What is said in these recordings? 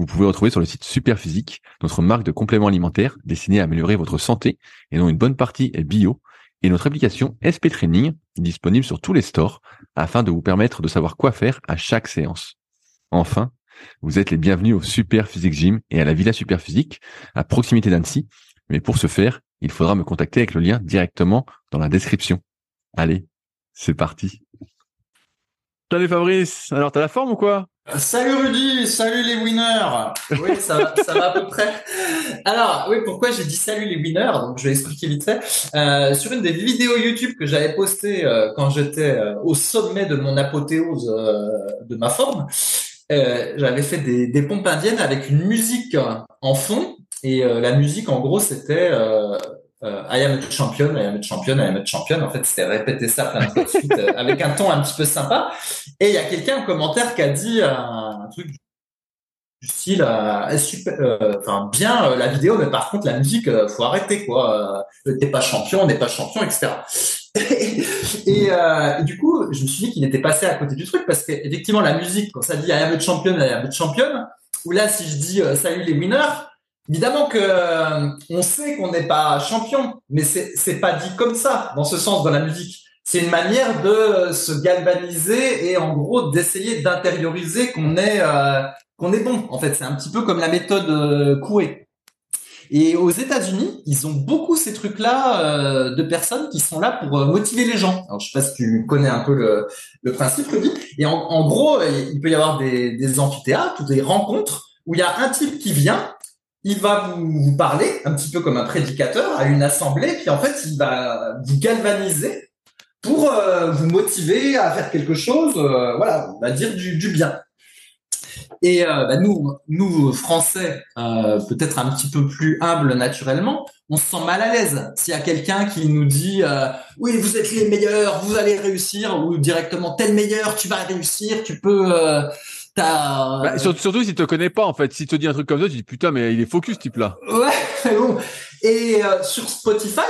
vous pouvez retrouver sur le site Superphysique, notre marque de compléments alimentaires destinée à améliorer votre santé et dont une bonne partie est bio, et notre application SP Training disponible sur tous les stores afin de vous permettre de savoir quoi faire à chaque séance. Enfin, vous êtes les bienvenus au Super Physique Gym et à la Villa Super Physique à proximité d'Annecy. Mais pour ce faire, il faudra me contacter avec le lien directement dans la description. Allez, c'est parti. Salut Fabrice, alors t'as la forme ou quoi? Salut Rudy, salut les winners. Oui, ça va, ça va à peu près. Alors, oui, pourquoi j'ai dit salut les winners? Donc, je vais expliquer vite fait. Euh, sur une des vidéos YouTube que j'avais postées euh, quand j'étais euh, au sommet de mon apothéose de ma forme, j'avais fait des, pompes indiennes avec une musique en fond. Et la musique, en gros, c'était euh, I am a champion, I am a champion, I am a champion. En fait, c'était répéter ça plein de fois suite euh, avec un ton un petit peu sympa. Et il y a quelqu'un en commentaire qui a dit un, truc du style euh, super, euh, enfin bien la vidéo, mais par contre la musique, faut arrêter quoi. T'es pas champion, on n'est pas champion, etc. et, et, du coup, je me suis dit qu'il était passé à côté du truc parce qu'effectivement la musique, quand ça dit I am a champion, I am a champion, ou là si je dis salut les winners Évidemment que euh, on sait qu'on n'est pas champion, mais c'est c'est pas dit comme ça dans ce sens dans la musique. C'est une manière de se galvaniser et en gros d'essayer d'intérioriser qu'on est euh, qu'on est bon. En fait, c'est un petit peu comme la méthode euh, Coué. Et aux États-Unis, ils ont beaucoup ces trucs-là euh, de personnes qui sont là pour motiver les gens. Alors, je sais pas si tu connais un peu le, principe, Rudy. Et en, en, gros, il peut y avoir des, des amphithéâtres ou des rencontres où il y a un type qui vient il va vous, parler un petit peu comme un prédicateur à une assemblée, puis en fait, il va vous galvaniser pour euh, vous motiver à faire quelque chose, euh, voilà, on va dire du, bien. Et euh, bah, nous, nous Français, peut-être un petit peu plus humbles naturellement, on se sent mal à l'aise s'il y a quelqu'un qui nous dit oui vous êtes les meilleurs, vous allez réussir, ou directement tel meilleur, tu vas réussir, tu peux bah, surtout, s'il te connaît pas, en fait. S'il te dit un truc comme ça, tu dis putain, mais il est focus, type là. Ouais, bon. Et euh, sur Spotify,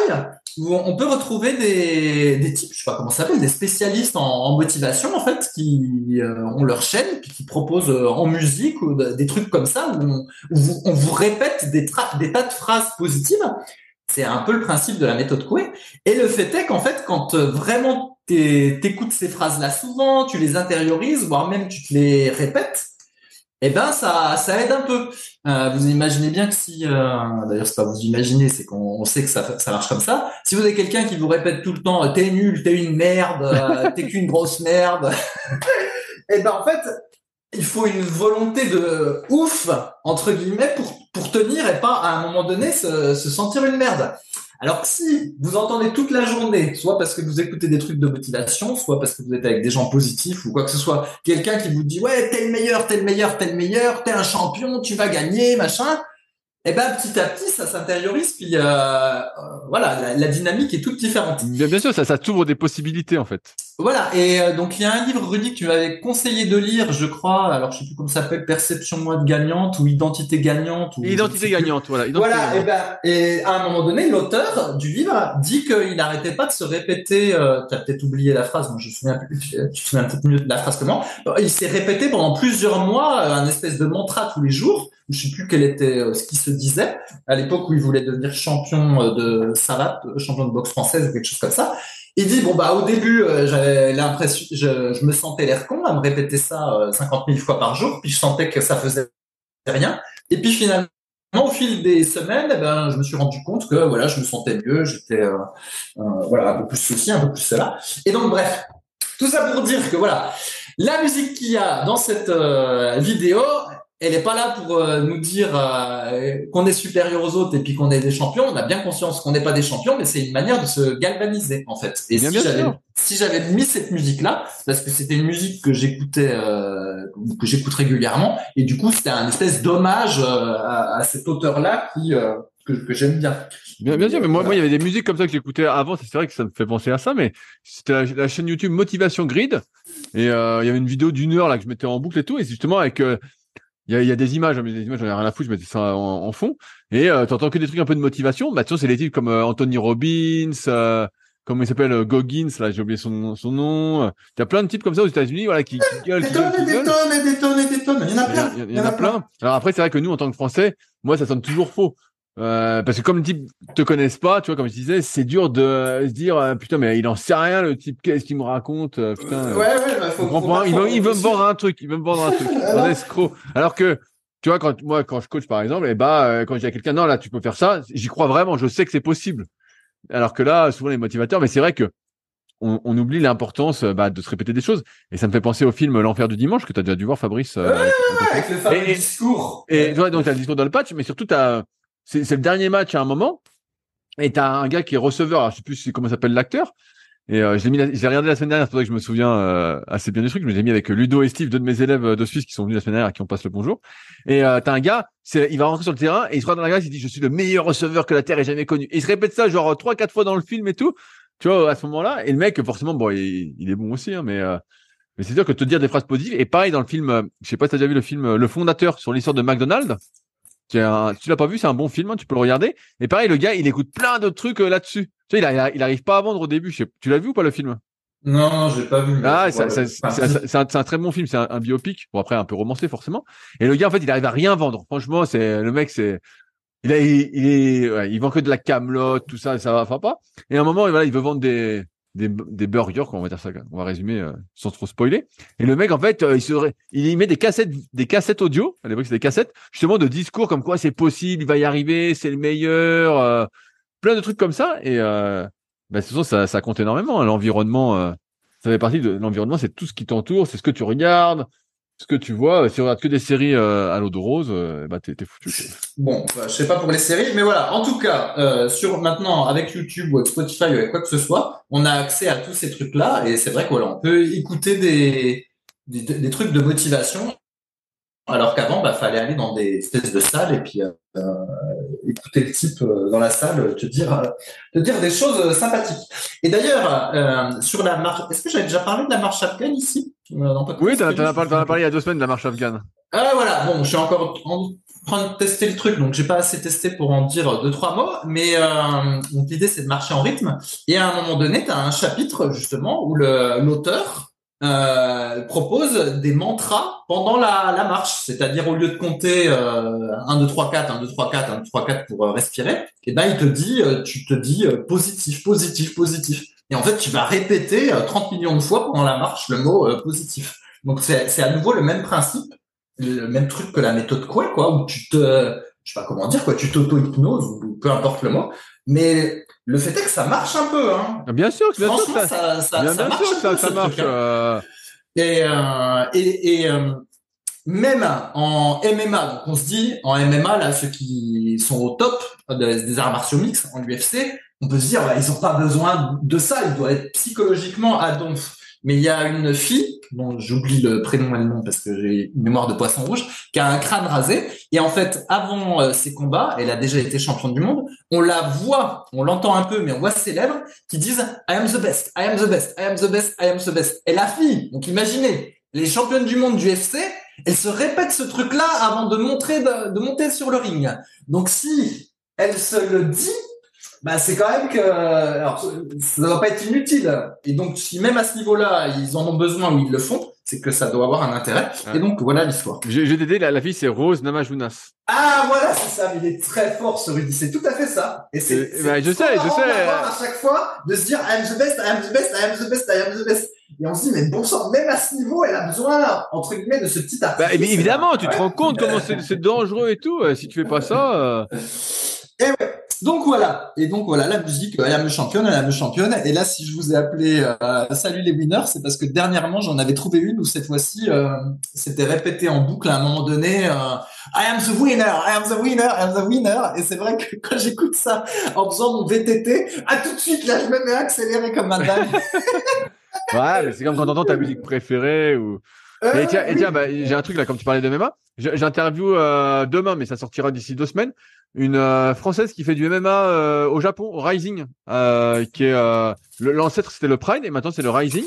on peut retrouver des, des types, je sais pas comment ça s'appelle, des spécialistes en, motivation, en fait, qui euh, ont leur chaîne, puis qui proposent euh, en musique ou des trucs comme ça, où on, vous, on vous, répète des, des tas de phrases positives. C'est un peu le principe de la méthode Coué. Et le fait est qu'en fait, quand vraiment t'écoutes ces phrases-là souvent, tu les intériorises, voire même tu te les répètes, eh ben ça, ça aide un peu. Euh, vous imaginez bien que si, euh, d'ailleurs c'est pas vous imaginez, c'est qu'on sait que ça, ça marche comme ça. Si vous avez quelqu'un qui vous répète tout le temps, t'es nul, t'es une merde, euh, t'es qu'une grosse merde, eh ben en fait, il faut une volonté de ouf entre guillemets pour pour tenir et pas à un moment donné se, se sentir une merde. Alors si vous entendez toute la journée, soit parce que vous écoutez des trucs de motivation, soit parce que vous êtes avec des gens positifs ou quoi que ce soit, quelqu'un qui vous dit ouais t'es le meilleur, t'es le meilleur, t'es le meilleur, t'es un champion, tu vas gagner, machin, eh ben petit à petit ça s'intériorise puis euh, euh, voilà la, dynamique est toute différente. Bien, bien sûr ça ça t'ouvre des possibilités en fait. Voilà et euh, donc il y a un livre Rudy que tu m'avais conseillé de lire je crois alors je sais plus comment ça s'appelle Perception moi gagnante ou Identité gagnante ou Identité gagnante voilà. voilà et ben et à un moment donné l'auteur du livre dit qu'il n'arrêtait pas de se répéter euh, tu as peut-être oublié la phrase moi je me souviens plus tu te souviens peut-être mieux de la phrase que moi il s'est répété pendant plusieurs mois un espèce de mantra tous les jours je sais plus quel était ce qui se disait à l'époque où il voulait devenir champion euh, de savate, euh, champion de boxe française ou quelque chose comme ça. Il dit bon bah au début euh, j'avais l'impression, je, je, me sentais l'air con à me répéter ça 50 000 fois par jour, puis je sentais que ça faisait rien. Et puis finalement au fil des semaines, eh ben, je me suis rendu compte que voilà, je me sentais mieux, j'étais euh, euh, voilà un peu plus ceci, un peu plus cela. Et donc bref, tout ça pour dire que voilà, la musique qu'il y a dans cette euh, vidéo, elle n'est pas là pour euh, nous dire euh, qu'on est supérieur aux autres et puis qu'on est des champions. On a bien conscience qu'on n'est pas des champions, mais c'est une manière de se galvaniser en fait. Et si j'avais si j'avais mis cette musique là, parce que c'était une musique que j'écoutais euh, que j'écoute régulièrement, et du coup c'était un espèce d'hommage à, à, cet auteur là qui que, que j'aime bien. Bien, bien sûr, mais moi, moi, il y avait des musiques comme ça que j'écoutais avant. C'est vrai que ça me fait penser à ça, mais c'était la, chaîne YouTube Motivation Grid. Et il y avait une vidéo d'une heure là que je mettais en boucle et tout. Et justement avec il y a, y a, des images, hein, mais des images, j'en ai rien à foutre, je mettais ça en, fond. Et euh, t'entends que des trucs un peu de motivation. Bah, tu c'est des types comme euh, Anthony Robbins, euh, comment il s'appelle, euh, Goggins, là, j'ai oublié son, son nom. Il y a plein de types comme ça aux États-Unis, voilà, qui, qui gueulent. Des tonnes, des tonnes, des tonnes, des tonnes. Il y en a plein. Il y, en a plein. Alors après, c'est vrai que nous, en tant que Français, moi, ça sonne toujours faux. Euh, parce que comme le type te connaissent pas, tu vois, comme je disais, c'est dur de se dire euh, putain mais il en sait rien le type, qu'est-ce qu'il me raconte, euh, putain. ouais ouais, bah, faut, faut il, veut, il veut me vendre un truc, il veut me vendre un truc, un escroc. Alors que tu vois, quand moi, quand je coach par exemple, et eh bah, euh, quand je dis à quelqu'un, non, là, tu peux faire ça, j'y crois vraiment, je sais que c'est possible. Alors que là, souvent les motivateurs, mais c'est vrai que on, on oublie l'importance bah, de se répéter des choses. Et ça me fait penser au film L'Enfer du dimanche que tu as déjà dû voir, Fabrice. Euh, avec le fameux discours. Et tu vois, donc tu as le discours dans le patch, mais surtout, c'est, c'est le dernier match à un moment. Et tu as un gars qui est receveur, alors je sais plus comment s'appelle l'acteur, et euh, mis, j'ai regardé la semaine dernière, c'est pour ça que je me souviens euh, assez bien du truc. Je l'ai mis avec Ludo et Steve, deux de mes élèves euh, de Suisse qui sont venus la semaine dernière, à qui on passe le bonjour. Et euh, t'as un gars, il va rentrer sur le terrain et il se regarde dans la glace, il dit je suis le meilleur receveur que la terre ait jamais connu. Et il se répète ça genre trois quatre fois dans le film et tout. Tu vois à ce moment-là. Et le mec, forcément, bon, il, il est bon aussi, hein, mais mais c'est sûr que te dire des phrases positives. Et pareil dans le film, je sais pas si t'as déjà vu le film Le Fondateur sur l'histoire de McDonald's. Tu l'as pas vu, c'est un bon film, hein, tu peux le regarder. Et pareil, le gars, il écoute plein de trucs là-dessus. Tu sais, il, il, arrive pas à vendre au début. Sais, tu l'as vu ou pas le film? Non, j'ai pas vu. Ah, c'est un, un, très bon film, c'est un, biopic. Bon après un peu romancé forcément. Et le gars en fait, il arrive à rien vendre. Franchement, c'est le mec, c'est il, a, il, il, il vend que de la camelote, tout ça, ça va pas. Et à un moment, voilà, il veut vendre des des, burgers, on va dire ça. On va résumer euh, sans trop spoiler. Et le mec en fait, euh, il serait, il met des cassettes, des cassettes audio. À l'époque, c'était des cassettes justement de discours comme quoi c'est possible, il va y arriver, c'est le meilleur, euh, plein de trucs comme ça. Et bah, de ça, ça compte énormément. Hein. L'environnement, ça fait partie de l'environnement, c'est tout ce qui t'entoure, c'est ce que tu regardes, ce que tu vois. Si tu regardes que des séries euh, à l'eau de rose, euh, bah t'es, foutu. Bon, bah, je sais pas pour les séries, mais voilà. En tout cas, euh, sur maintenant avec YouTube ou avec Spotify ou avec quoi que ce soit, on a accès à tous ces trucs-là, et c'est vrai qu'on peut écouter des, des, trucs de motivation alors qu'avant, bah, fallait aller dans des espèces de salles et puis écouter le type dans la salle te dire, te dire des choses sympathiques. Et d'ailleurs, sur la marche, est-ce que j'avais déjà parlé de la marche afghane ici? Oui, tu en as, parlé il y a deux semaines de la marche afghane. Ah voilà, bon, je suis encore en train de tester le truc, donc j'ai pas assez testé pour en dire deux trois mots, mais l'idée c'est de marcher en rythme. Et à un moment donné, tu as un chapitre justement où l'auteur euh, propose des mantras pendant la, la marche, c'est-à-dire au lieu de compter euh, 1, 2, 3, 4, 1, 2, 3, 4, 1, 2, 3, 4 pour euh, respirer, et eh ben il te dit, euh, tu te dis euh, positif, positif, positif. Et en fait, tu vas répéter 30 millions de fois pendant la marche le mot positif. Donc c'est à nouveau le même principe, le même truc que la méthode quoi, quoi, où tu te, je sais pas comment dire, quoi, tu t'auto-hypnoses ou peu importe le mot, mais le fait est que ça marche un peu. Hein. Ah, bien sûr, bien sûr, ça, ça, ça, bien, ça marche. Sûr, ça, ça marche. Hein. Euh... Et, euh, et, et euh, même en MMA, donc on se dit en MMA là, ceux qui sont au top des, arts martiaux mixtes en UFC, on peut se dire bah, ils ont pas besoin de ça, ils doivent être psychologiquement à donf. Mais il y a une fille, dont j'oublie le prénom et le nom parce que j'ai une mémoire de poisson rouge, qui a un crâne rasé. Et en fait, avant euh, ces combats, elle a déjà été championne du monde. On la voit, on l'entend un peu, mais on voit ses qui disent I am the best, I am the best, I am the best, I am the best. Et la fille, donc imaginez, les championnes du monde du FC, elle se répète ce truc-là avant de montrer, de, de monter sur le ring. Donc si elle se le dit, bah, c'est quand même que alors ça ne doit pas être inutile. Et donc si même à ce niveau-là ils en ont besoin ou ils le font, c'est que ça doit avoir un intérêt. Et donc voilà l'histoire. Je, vais t'aider, la, la fille c'est Rose Namajunas. Ah voilà c'est ça, mais il est très fort ce Rudy, c'est tout à fait ça. Et c'est bah, je sais, je sais. À chaque fois de se dire I am the best, I am the best, I am the best, I am the best. Et on se dit, mais bon sang, même à ce niveau, elle a besoin, entre guillemets, de ce petit artifice. Bah, évidemment, tu te rends compte comment c'est dangereux et tout. Euh, si tu fais pas ça. Euh... Et ouais. Donc voilà. Et donc voilà, la musique, elle me championne, elle me championne. Et là, si je vous ai appelé euh, Salut les winners, c'est parce que dernièrement, j'en avais trouvé une où cette fois-ci, euh, c'était répété en boucle à un moment donné. Euh, I am the winner, I am the winner, I am the winner. Et c'est vrai que quand j'écoute ça en faisant mon VTT, à tout de suite, là, je me mets à accélérer comme un dingue. ouais, mais c'est comme quand t'entends ta musique préférée ou. Et tiens, et tiens bah, j'ai un truc là, comme tu parlais de MMA. J'interview euh, demain, mais ça sortira d'ici deux semaines une euh, française qui fait du MMA euh, au Japon, au Rising, euh, qui est l'ancêtre c'était le Pride et maintenant c'est le Rising.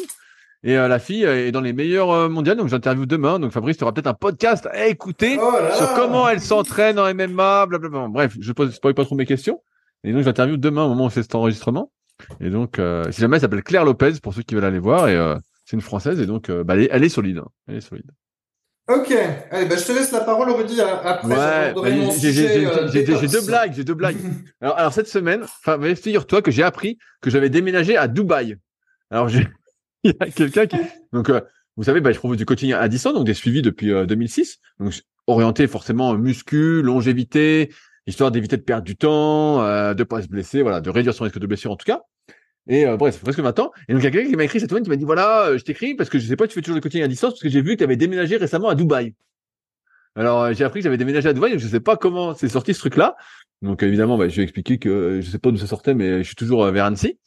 Et la fille est dans les meilleurs mondiales, donc j'interview demain. Donc Fabrice, tu auras peut-être un podcast à écouter oh sur comment elle s'entraîne en MMA, blablabla. Bref, je pose pas trop mes questions. Et donc j'interview demain au moment où c'est cet enregistrement. Et donc, si jamais elle s'appelle Claire Lopez pour ceux qui veulent aller voir, et c'est une française et donc bah, elle, est, elle est solide. Hein. Elle est solide. Ok, allez, bah, je te laisse la parole, Rudy, après. Ouais, bah, j'ai euh, deux blagues, j'ai deux blagues. alors, alors, cette semaine, figure-toi que j'ai appris que j'avais déménagé à Dubaï. Alors, il y a quelqu'un qui, donc, euh, vous savez, bah, je propose du coaching à distance, donc des suivis depuis 2006, euh, donc orienté forcément muscu, longévité, histoire d'éviter de perdre du temps, euh, de pas se blesser, voilà, de réduire son risque de blessure en tout cas. Et euh, bref, presque maintenant. Et donc il y a quelqu'un qui m'a écrit cette semaine qui m'a dit voilà, euh, je t'écris parce que je sais pas, tu fais toujours le coaching à distance parce que j'ai vu que tu avais déménagé récemment à Dubaï. Alors euh, j'ai appris que j'avais déménagé à Dubaï, donc je sais pas comment c'est sorti ce truc-là. Donc évidemment, bah, je vais expliquer que je sais pas d'où ça sortait, mais je suis toujours vers Annecy.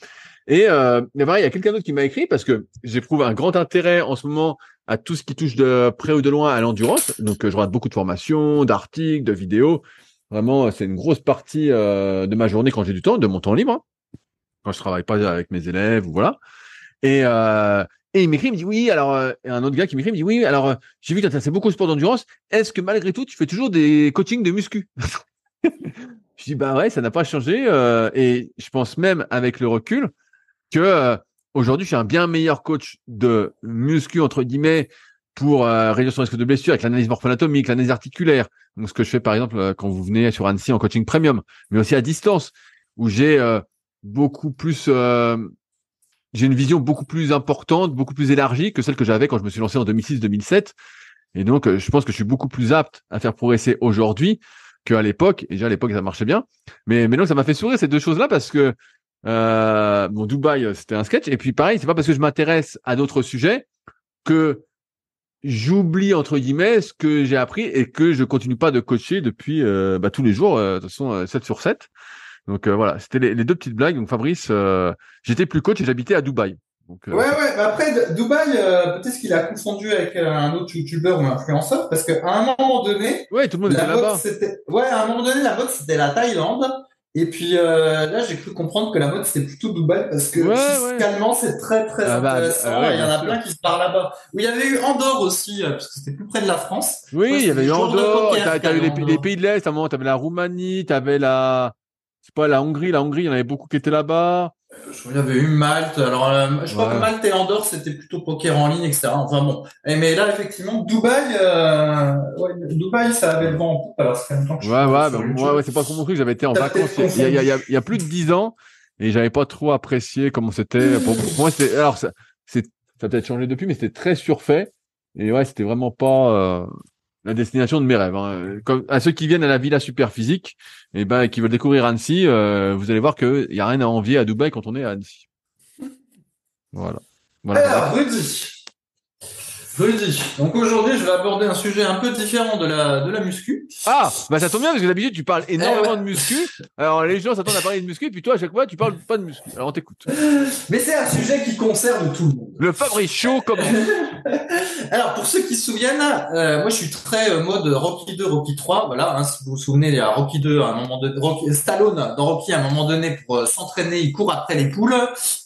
Et euh, il y a quelqu'un d'autre qui m'a écrit parce que j'éprouve un grand intérêt en ce moment à tout ce qui touche de près ou de loin à l'endurance. Donc je regarde beaucoup de formations, d'articles, de vidéos. Vraiment, c'est une grosse partie de ma journée quand j'ai du temps, de mon temps libre. Hein quand je travaille pas avec mes élèves ou voilà. Et, euh, il m'écrit, il me dit oui. Alors, euh, un autre gars qui m'écrit, me dit oui. Alors, euh, j'ai vu que tu beaucoup au sport d'endurance. Est-ce que malgré tout, tu fais toujours des coachings de muscu? Je dis bah ouais, ça n'a pas changé. Euh, et je pense même avec le recul que aujourd'hui, je suis un bien meilleur coach de muscu entre guillemets pour réduire son risque de blessure avec l'analyse morpho-anatomique, l'analyse articulaire. Donc, ce que je fais par exemple quand vous venez sur Annecy en coaching premium, mais aussi à distance où j'ai beaucoup plus euh, j'ai une vision beaucoup plus importante, beaucoup plus élargie que celle que j'avais quand je me suis lancé en 2006-2007. Et donc, euh, je pense que je suis beaucoup plus apte à faire progresser aujourd'hui qu'à l'époque. Et déjà, à l'époque, ça marchait bien. Mais maintenant, ça m'a fait sourire ces deux choses-là parce que, euh, Dubaï, c'était un sketch. Et puis, pareil, c'est pas parce que je m'intéresse à d'autres sujets que j'oublie, entre guillemets, ce que j'ai appris et que je continue pas de coacher depuis euh, bah, tous les jours, de toute façon, 7 sur 7. Donc euh, voilà, c'était les, deux petites blagues. Donc Fabrice, euh, j'étais plus coach et j'habitais à Dubaï. Donc, euh, ouais, ouais. après, Dubaï, peut-être qu'il a confondu avec un autre youtubeur ou influenceur, parce qu'à un moment donné, ouais, tout le monde était là-bas. Ouais, à un moment donné, la mode c'était la Thaïlande. Et puis là, j'ai cru comprendre que la mode c'était plutôt Dubaï parce que fiscalement c'est très très ah bah, intéressant. Ah il y en a plein qui se parlent là-bas. Oui, il y avait eu Andorre aussi parce que c'était plus près de la France. Oui, il y avait eu Andorre. T'as eu les, pays de l'Est. À un moment, t'avais la Roumanie, t'avais la pas la Hongrie. La Hongrie, il y en avait beaucoup qui étaient là-bas. Je il y avait eu Malte. Alors, euh, je crois que Malte et Andorre, c'était plutôt poker en ligne, etc. Enfin bon. mais là, effectivement, Dubaï, euh, ouais, Dubaï, ça avait le vent en poupe. Alors, c'est même temps que je Ouais, ouais, bah, ouais, c'est pas mon truc. J'avais été en vacances il y, a, il, y a, il y a plus de dix ans et j'avais pas trop apprécié comment c'était. Pour, moi, c'était, alors, ça, c'est, ça a peut-être changé depuis, mais c'était très surfait. Et ouais, c'était vraiment pas, euh, la destination de mes rêves. Hein. Comme à ceux qui viennent à la Villa Super Physique, et eh ben qui veulent découvrir Annecy, euh, vous allez voir qu'il y a rien à envier à Dubaï quand on est à Annecy. Voilà. voilà. Alors, Rudy, Rudy. Donc aujourd'hui, je vais aborder un sujet un peu différent de la de la muscu. Ah, bah ça tombe bien parce que d'habitude tu parles énormément eh de muscu. Alors les gens s'attendent à parler de muscu, puis toi à chaque fois tu parles pas de muscu. Alors on t'écoute. Mais c'est un sujet qui concerne tout le monde. Le Fabrice chaud comme. Alors pour ceux qui se souviennent, euh, moi je suis très euh, mode Rocky 2, Rocky 3. Voilà, hein, si vous vous souvenez, il y a Rocky 2 à un moment donné, Rocky, Stallone dans Rocky à un moment donné pour euh, s'entraîner, il court après les poules.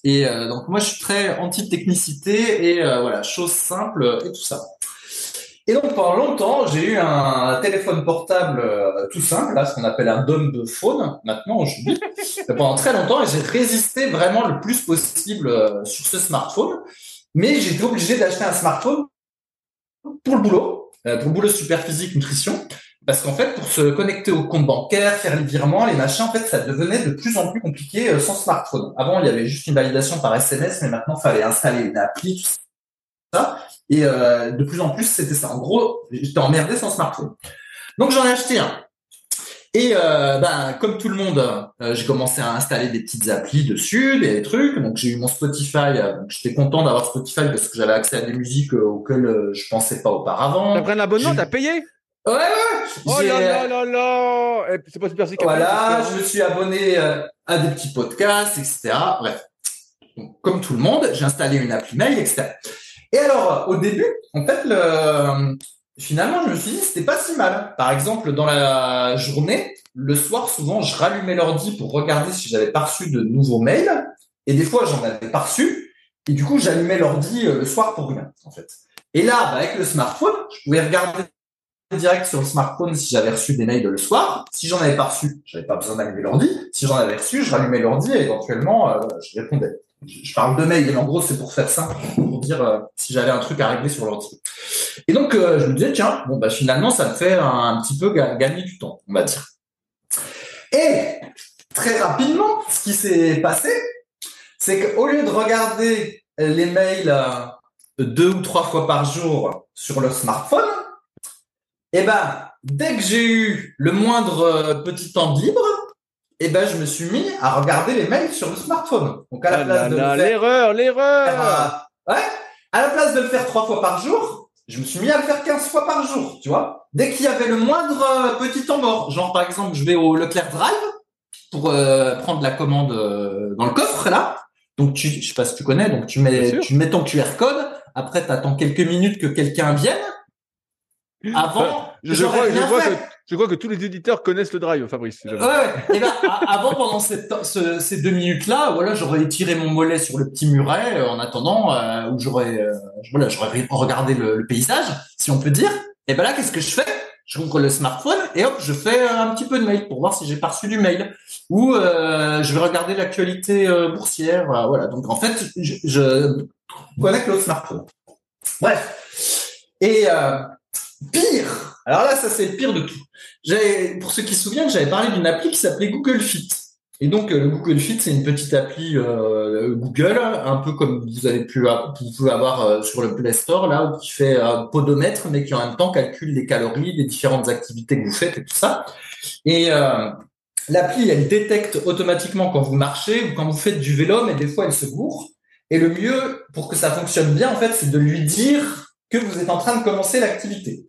Et donc moi je suis très anti technicité et voilà chose simple et tout ça. Et donc pendant longtemps, j'ai eu un téléphone portable euh, tout simple, là, ce qu'on appelle un dumb phone. Maintenant, aujourd'hui, pendant très longtemps, j'ai résisté vraiment le plus possible euh, sur ce smartphone. Mais j'étais obligé d'acheter un smartphone pour le boulot, euh, pour le boulot super physique nutrition, parce qu'en fait, pour se connecter au compte bancaire, faire les virements, les machins, en fait, ça devenait de plus en plus compliqué sans smartphone. Avant, il y avait juste une validation par SMS, mais maintenant, il fallait installer une appli, tout ça. Et euh, de plus en plus, c'était ça. En gros, j'étais emmerdé sans smartphone. Donc j'en ai acheté un. Et euh, ben, comme tout le monde, euh, j'ai commencé à installer des petites applis dessus, des trucs. Donc j'ai eu mon Spotify. J'étais content d'avoir Spotify parce que j'avais accès à des musiques auxquelles je pensais pas auparavant. T'as pris un abonnement, t'as payé? Ouais, ouais. Oh là là là là C'est pas super Voilà, je me suis abonné à des petits podcasts, etc. Bref. comme tout le monde, j'ai installé une appli mail, etc. Et alors, au début, en fait, le, finalement, je me suis dit, c'était pas si mal. Par exemple, dans la journée, le soir, souvent, je rallumais l'ordi pour regarder si j'avais pas reçu de nouveaux mails. Et des fois, j'en avais pas reçu. Et du coup, j'allumais l'ordi euh, le soir pour rien, en fait. Et là, bah, avec le smartphone, je pouvais regarder direct sur le smartphone si j'avais reçu des mails le soir. Si j'en avais pas reçu, j'avais pas besoin d'allumer l'ordi. Si j'en avais reçu, je rallumais l'ordi et éventuellement, euh, je répondais je parle de mail, mais en gros, c'est pour faire simple, pour dire euh, si j'avais un truc à régler sur l'ordi. Et donc, euh, je me disais, tiens, bon, bah, finalement, ça me fait un, petit peu gagner du temps, on va dire. Et très rapidement, ce qui s'est passé, c'est qu'au lieu de regarder les mails euh, deux ou trois fois par jour sur le smartphone, eh ben, dès que j'ai eu le moindre petit temps libre, et eh ben je me suis mis à regarder les mails sur le smartphone. Donc à la ah place de l'erreur, l'erreur. ouais, à la place de le faire trois fois par jour, je me suis mis à le faire 15 fois par jour, tu vois. Dès qu'il y avait le moindre euh, petit temps mort, genre par exemple, je vais au Leclerc Drive pour euh, prendre la commande euh, dans le coffre là. Donc tu je sais pas si tu connais, donc tu mets tu mets ton QR code, après tu attends quelques minutes que quelqu'un vienne. Avant, je, je, vois, je vois que je crois que tous les éditeurs connaissent le drive, Fabrice. Et ben, avant, pendant ces deux minutes-là, voilà, j'aurais tiré mon mollet sur le petit muret euh, en attendant, euh, où j'aurais, euh, voilà, regardé le, paysage, si on peut dire. Et ben là, qu'est-ce que je fais? Je ouvre le smartphone et hop, je fais un petit peu de mail pour voir si j'ai pas reçu du mail. Ou je vais regarder l'actualité boursière. voilà. Donc en fait, je, je connecte le smartphone. Bref. Et pire. Alors là, ça c'est le pire de tout pour ceux qui se souviennent, j'avais parlé d'une appli qui s'appelait Google Fit. Et donc, euh, le Google Fit, c'est une petite appli euh, Google, un peu comme vous avez pu pouvez avoir euh, sur le Play Store, là, qui fait un podomètre, mais qui en même temps calcule les calories, les différentes activités que vous faites et tout ça. Et l'appli, elle détecte automatiquement quand vous marchez ou quand vous faites du vélo, mais des fois, elle se bourre. Et le mieux, pour que ça fonctionne bien, en fait, c'est de lui dire que vous êtes en train de commencer l'activité.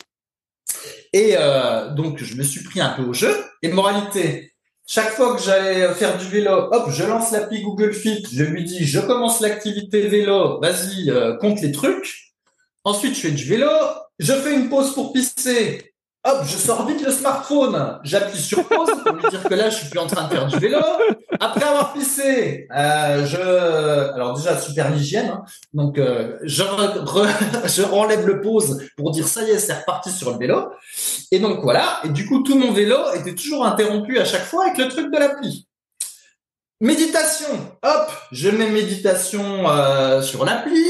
Et euh, donc, je me suis pris un peu au jeu. Et moralité, chaque fois que j'allais faire du vélo, hop, je lance l'appli Google Fit, je lui dis, je commence l'activité vélo, vas-y, euh, compte les trucs. Ensuite, je fais du vélo, je fais une pause pour pisser. Hop, je sors vite le smartphone, j'appuie sur pause pour lui dire que là, je suis plus en train de faire du vélo. Après avoir pissé, euh, je, alors déjà super l'hygiène, hein. donc euh, je, je renlève le pause pour dire ça y est, c'est reparti sur le vélo. Et donc voilà, et du coup tout mon vélo était toujours interrompu à chaque fois avec le truc de l'appli. Méditation, hop, je mets méditation euh, sur l'appli.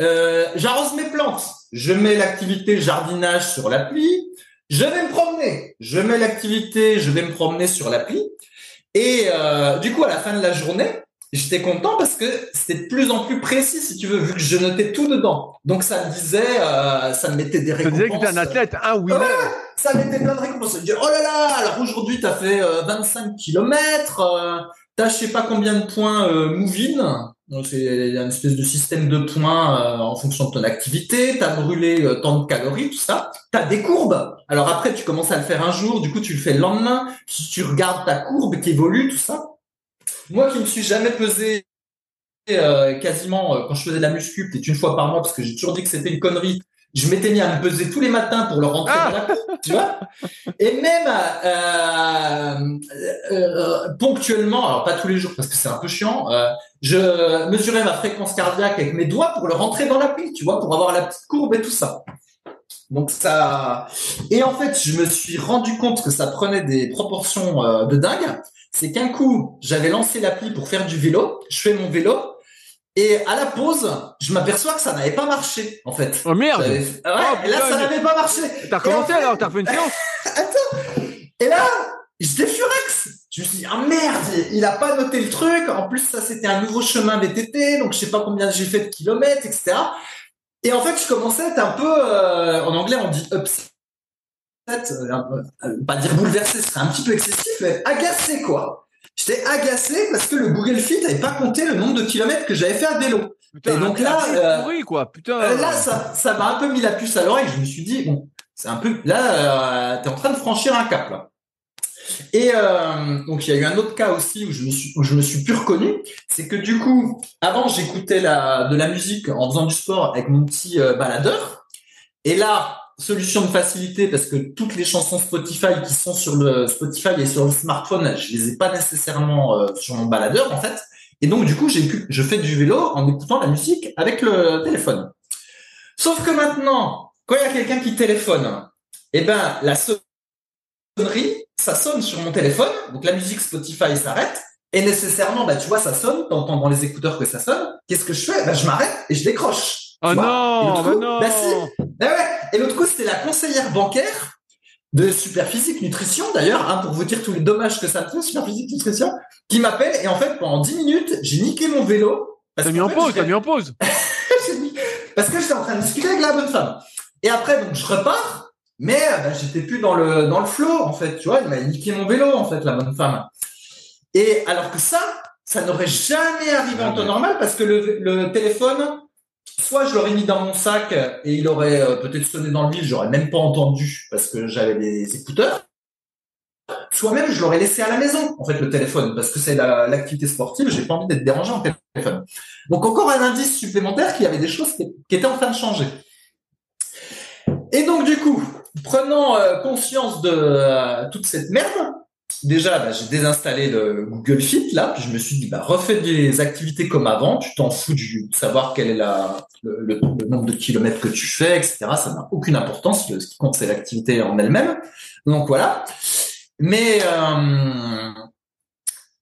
Euh, j'arrose mes plantes, je mets l'activité jardinage sur l'appli. Je vais me promener. Je mets l'activité, je vais me promener sur l'appli. Et euh, du coup, à la fin de la journée, j'étais content parce que c'était de plus en plus précis, si tu veux, vu que je notais tout dedans. Donc ça me disait, euh, ça me mettait des récompenses. Ça disait que t'es un athlète, un winner. ça mettait plein de récompenses. Je oh là là, alors aujourd'hui, tu as fait 25 km, tu as je sais pas combien de points euh. Donc c'est une espèce de système de points euh, en fonction de ton activité, tu as brûlé euh, tant de calories, tout ça. Tu as des courbes. Alors après, tu commences à le faire un jour, du coup tu le fais le lendemain, tu, regardes ta courbe qui évolue, tout ça. Moi qui me suis jamais pesé euh, quasiment quand je faisais de la muscu, peut-être une fois par mois, parce que j'ai toujours dit que c'était une connerie, je m'étais mis à me peser tous les matins pour le rentrer dans la ah tu vois. Et même euh, euh, ponctuellement, alors pas tous les jours parce que c'est un peu chiant, euh, je mesurais ma fréquence cardiaque avec mes doigts pour le rentrer dans l'appli, tu vois, pour avoir la petite courbe et tout ça. Donc ça et en fait, je me suis rendu compte que ça prenait des proportions euh, de dingue. C'est qu'un coup, j'avais lancé l'appli pour faire du vélo. Je fais mon vélo et à la pause, je m'aperçois que ça n'avait pas marché, en fait. Oh merde Ouais, Oh, et là, ça n'avait pas marché. T'as Et recommencé en fait- alors T'as refait une séance Attends. Et là, j'étais furax. Je me suis dit, ah merde, il a pas noté le truc. En plus, ça, c'était un nouveau chemin VTT, donc je sais pas combien j'ai fait de kilomètres, etc. Et en fait, je commençais à être un peu, euh, en anglais, on dit upset. euh, euh, pas dire bouleversé, ce serait un petit peu excessif, mais agacé, quoi. J'étais agacé parce que le Google Fit n'avait pas compté le nombre de kilomètres que j'avais fait à vélo. Putain, Et donc là, truc euh, pourri, quoi. Putain. Là, ça, ça m'a un peu mis la puce à l'oreille. Je me suis dit, bon, c'est un peu, là, tu t'es en train de franchir un cap, là. Et euh, donc, il y a eu un autre cas aussi où je me suis, je me suis plus reconnu. C'est que du coup, avant, j'écoutais de la musique en faisant du sport avec mon petit euh, baladeur. Et là, solution de facilité parce que toutes les chansons Spotify qui sont sur le Spotify et sur le smartphone, je les ai pas nécessairement euh, sur mon baladeur, en fait. Et donc, du coup, je fais du vélo en écoutant la musique avec le téléphone. Sauf que maintenant, quand il y a quelqu'un qui téléphone, eh ben, la sonnerie, ça sonne sur mon téléphone, donc la musique Spotify s'arrête, et nécessairement, bah, tu vois, ça sonne, t'entends dans les écouteurs que ça sonne. Qu'est-ce que je fais? Ben, je m'arrête et je décroche. Oh non, Et l'autre bah non. bah si. Ah ouais. Et l'autre coup, c'était la conseillère bancaire de Superphysique Nutrition, d'ailleurs, hein, pour vous dire tous les dommages que ça me fait, Superphysique Nutrition, qui m'appelle, et en fait, pendant 10 minutes, j'ai niqué mon vélo. T'as mis en fait, pause, t'as mis en pause. mis- Parce que j'étais en train de discuter avec la bonne femme. Et après, donc, je repars, mais euh, bah, j'étais plus dans le dans le flow, en fait. Tu vois, il m'a niqué mon vélo, en fait, la bonne femme. Et alors que ça, ça n'aurait jamais arrivé en temps normal parce que le, le téléphone, soit je l'aurais mis dans mon sac et il aurait euh, peut-être sonné dans le vide, j'aurais même pas entendu parce que j'avais les écouteurs. Soit même je l'aurais laissé à la maison, en fait, le téléphone, parce que c'est la- l'activité sportive, j'ai pas envie d'être dérangé en téléphone. Donc encore un indice supplémentaire qu'il y avait des choses qui, qui étaient en train de changer. Et donc du coup, prenant euh, conscience de euh, toute cette merde, déjà bah, j'ai désinstallé le Google Fit là, puis je me suis dit bah refais des activités comme avant, tu t'en fous du, de savoir quel est la, le, le- nombre de kilomètres que tu fais, etc. Ça n'a aucune importance, ce qui compte c'est l'activité en elle-même. Donc voilà. Mais euh,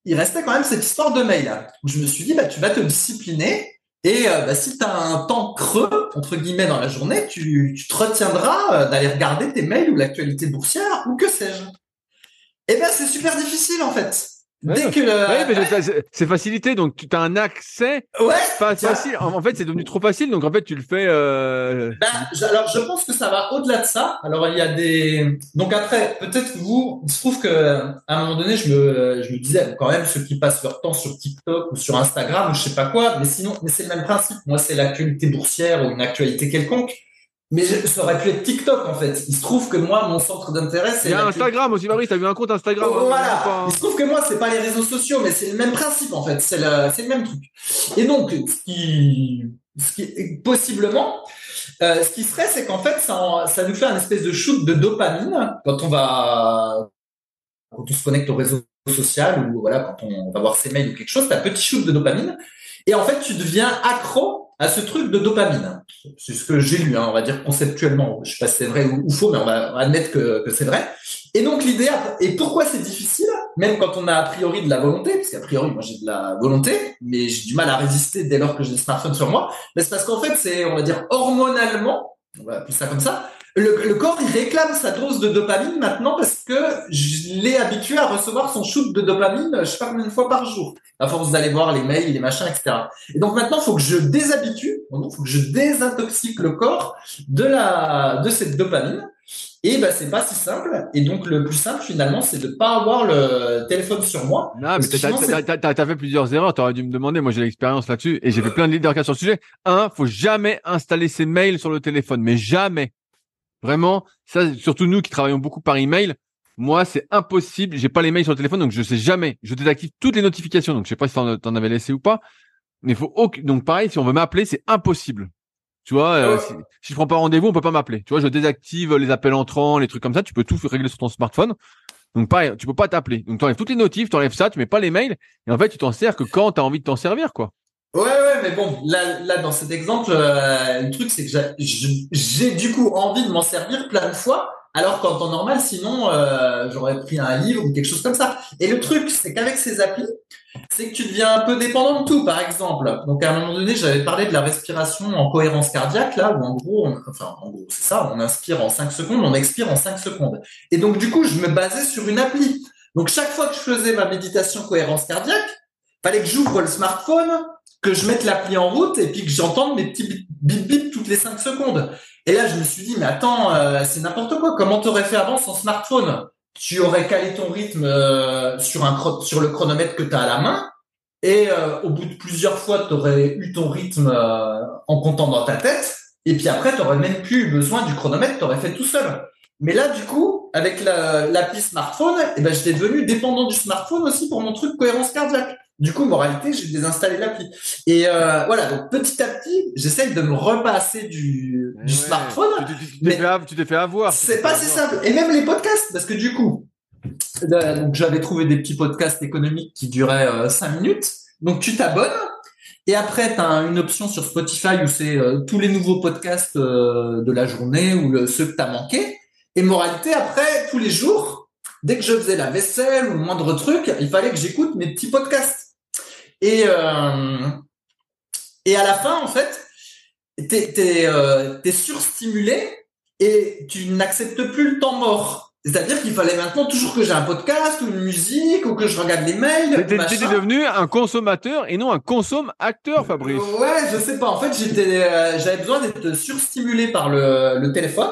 il restait quand même cette histoire de mail où je me suis dit bah tu vas te discipliner et euh, bah, si tu un temps creux, entre guillemets, dans la journée, tu, tu te retiendras euh, d'aller regarder tes mails ou l'actualité boursière ou que sais-je. Eh ben, c'est super difficile, en fait. Ouais, Dès que le... Ouais, c'est- facilité, donc tu as un accès Ouais, pas facile. En en fait, c'est devenu trop facile, donc en fait, tu le fais. Euh... Ben, alors, je pense que ça va au-delà de ça. Alors, il y a des. Donc après, peut-être que vous, il se trouve que à un moment donné, je me, je me disais quand même ceux qui passent leur temps sur TikTok ou sur Instagram ou je sais pas quoi, mais sinon, mais c'est le même principe. Moi, c'est l'actualité boursière ou une actualité quelconque. Mais je- ça aurait pu être TikTok en fait. Il se trouve que moi, mon centre d'intérêt, c'est Il y a Instagram aussi, Marie. T'as vu un compte Instagram hein, voilà. pas- Il se trouve que moi, c'est pas les réseaux sociaux, mais c'est le même principe en fait. C'est le, le même truc. Et donc, ce qui, ce qui possiblement, euh, ce qui serait, c'est qu'en fait, ça, en- ça nous fait un espèce de shoot de dopamine quand on va, quand on se connecte au réseau social ou voilà, quand on va voir ses mails ou quelque chose, t'as un petit shoot de dopamine. Et en fait, tu deviens accro à ce truc de dopamine. C'est ce que j'ai lu, hein, on va dire conceptuellement. Je sais pas si c'est vrai ou, faux, mais on va, admettre que, c'est vrai. Et donc l'idée, et pourquoi c'est difficile, même quand on a a priori de la volonté, parce qu'a priori moi j'ai de la volonté, mais j'ai du mal à résister dès lors que j'ai le smartphone sur moi, c'est parce qu'en fait c'est, on va dire, hormonalement, on va appeler ça comme ça, le, le corps il réclame sa dose de dopamine maintenant parce que je l'ai habitué à recevoir son shoot de dopamine, je combien de fois par jour, à force d'aller voir les mails, les machins, etc. Et donc maintenant, il faut que je déshabitue, il faut que je désintoxique le corps de la de cette dopamine. Et ben c'est pas si simple. Et donc le plus simple finalement, c'est de pas avoir le téléphone sur moi. Non, mais t'as, fait plusieurs erreurs. T'aurais dû me demander. Moi, j'ai l'expérience là-dessus et j'ai fait plein de leaders sur le sujet. Un, faut jamais installer ses mails sur le téléphone, mais jamais. Vraiment, ça, surtout nous qui travaillons beaucoup par email. Moi, c'est impossible. J'ai pas les mails sur le téléphone, donc je sais jamais. Je désactive toutes les notifications. Donc, je sais pas si t'en, t'en avais laissé ou pas. Mais faut aucun- donc pareil, si on veut m'appeler, c'est impossible. Tu vois, euh, si, si je prends pas rendez-vous, on peut pas m'appeler. Tu vois, je désactive les appels entrants, les trucs comme ça. Tu peux tout régler sur ton smartphone. Donc pareil, tu peux pas t'appeler. Donc tu enlèves toutes les notifs, tu enlèves ça, tu mets pas les mails, et en fait tu t'en sers que quand tu as envie de t'en servir, quoi. Ouais, ouais, mais bon, là, là dans cet exemple, euh, le truc, c'est que j'ai du coup envie de m'en servir plein de fois, alors qu'en temps normal, sinon, euh, j'aurais pris un livre ou quelque chose comme ça. Et le truc, c'est qu'avec ces applis, c'est que tu deviens un peu dépendant de tout, par exemple. Donc, à un moment donné, j'avais parlé de la respiration en cohérence cardiaque, là, où en gros, enfin, en gros, c'est ça, on inspire en 5 secondes, on expire en 5 secondes. Et donc, du coup, je me basais sur une appli. Donc, chaque fois que je faisais ma méditation cohérence cardiaque, fallait que j'ouvre le smartphone, que je mette l'appli en route et puis que j'entende mes petits bip bip toutes les 5 secondes. Et là, je me suis dit, mais attends, euh, c'est n'importe quoi. Comment t'aurais fait avant sans smartphone? Tu aurais calé ton rythme euh, sur un sur le chronomètre que tu as à la main et euh, au bout de plusieurs fois, tu aurais eu ton rythme en comptant dans ta tête. Et puis après, tu même plus eu besoin du chronomètre, tu aurais fait tout seul. Mais là, du coup, avec l'appli smartphone, eh ben, j'étais devenu dépendant du smartphone aussi pour mon truc cohérence cardiaque. Du coup, moralité, j'ai désinstallé l'appli. Et euh, voilà, donc petit à petit, j'essaye de me repasser du, du smartphone. Tu t'es fait, avoir. C'est pas si simple. Et même les podcasts, parce que du coup, euh, donc j'avais trouvé des petits podcasts économiques qui duraient euh, 5 minutes. Donc tu t'abonnes. Et après, tu as une option sur Spotify où c'est euh, tous les nouveaux podcasts euh, de la journée ou le, ceux que tu as manqués. Et moralité, après, tous les jours, dès que je faisais la vaisselle ou le moindre truc, il fallait que j'écoute mes petits podcasts. Et, euh, et à la fin, en fait, t'es es, euh, surstimulé et tu n'acceptes plus le temps mort. C'est-à-dire qu'il fallait maintenant toujours que j'ai un podcast ou une musique ou que je regarde les mails. T'es devenu un consommateur et non un consomme-acteur, Fabrice. ouais, je sais pas. En fait, j'étais, euh, j'avais besoin d'être surstimulé par le, le téléphone,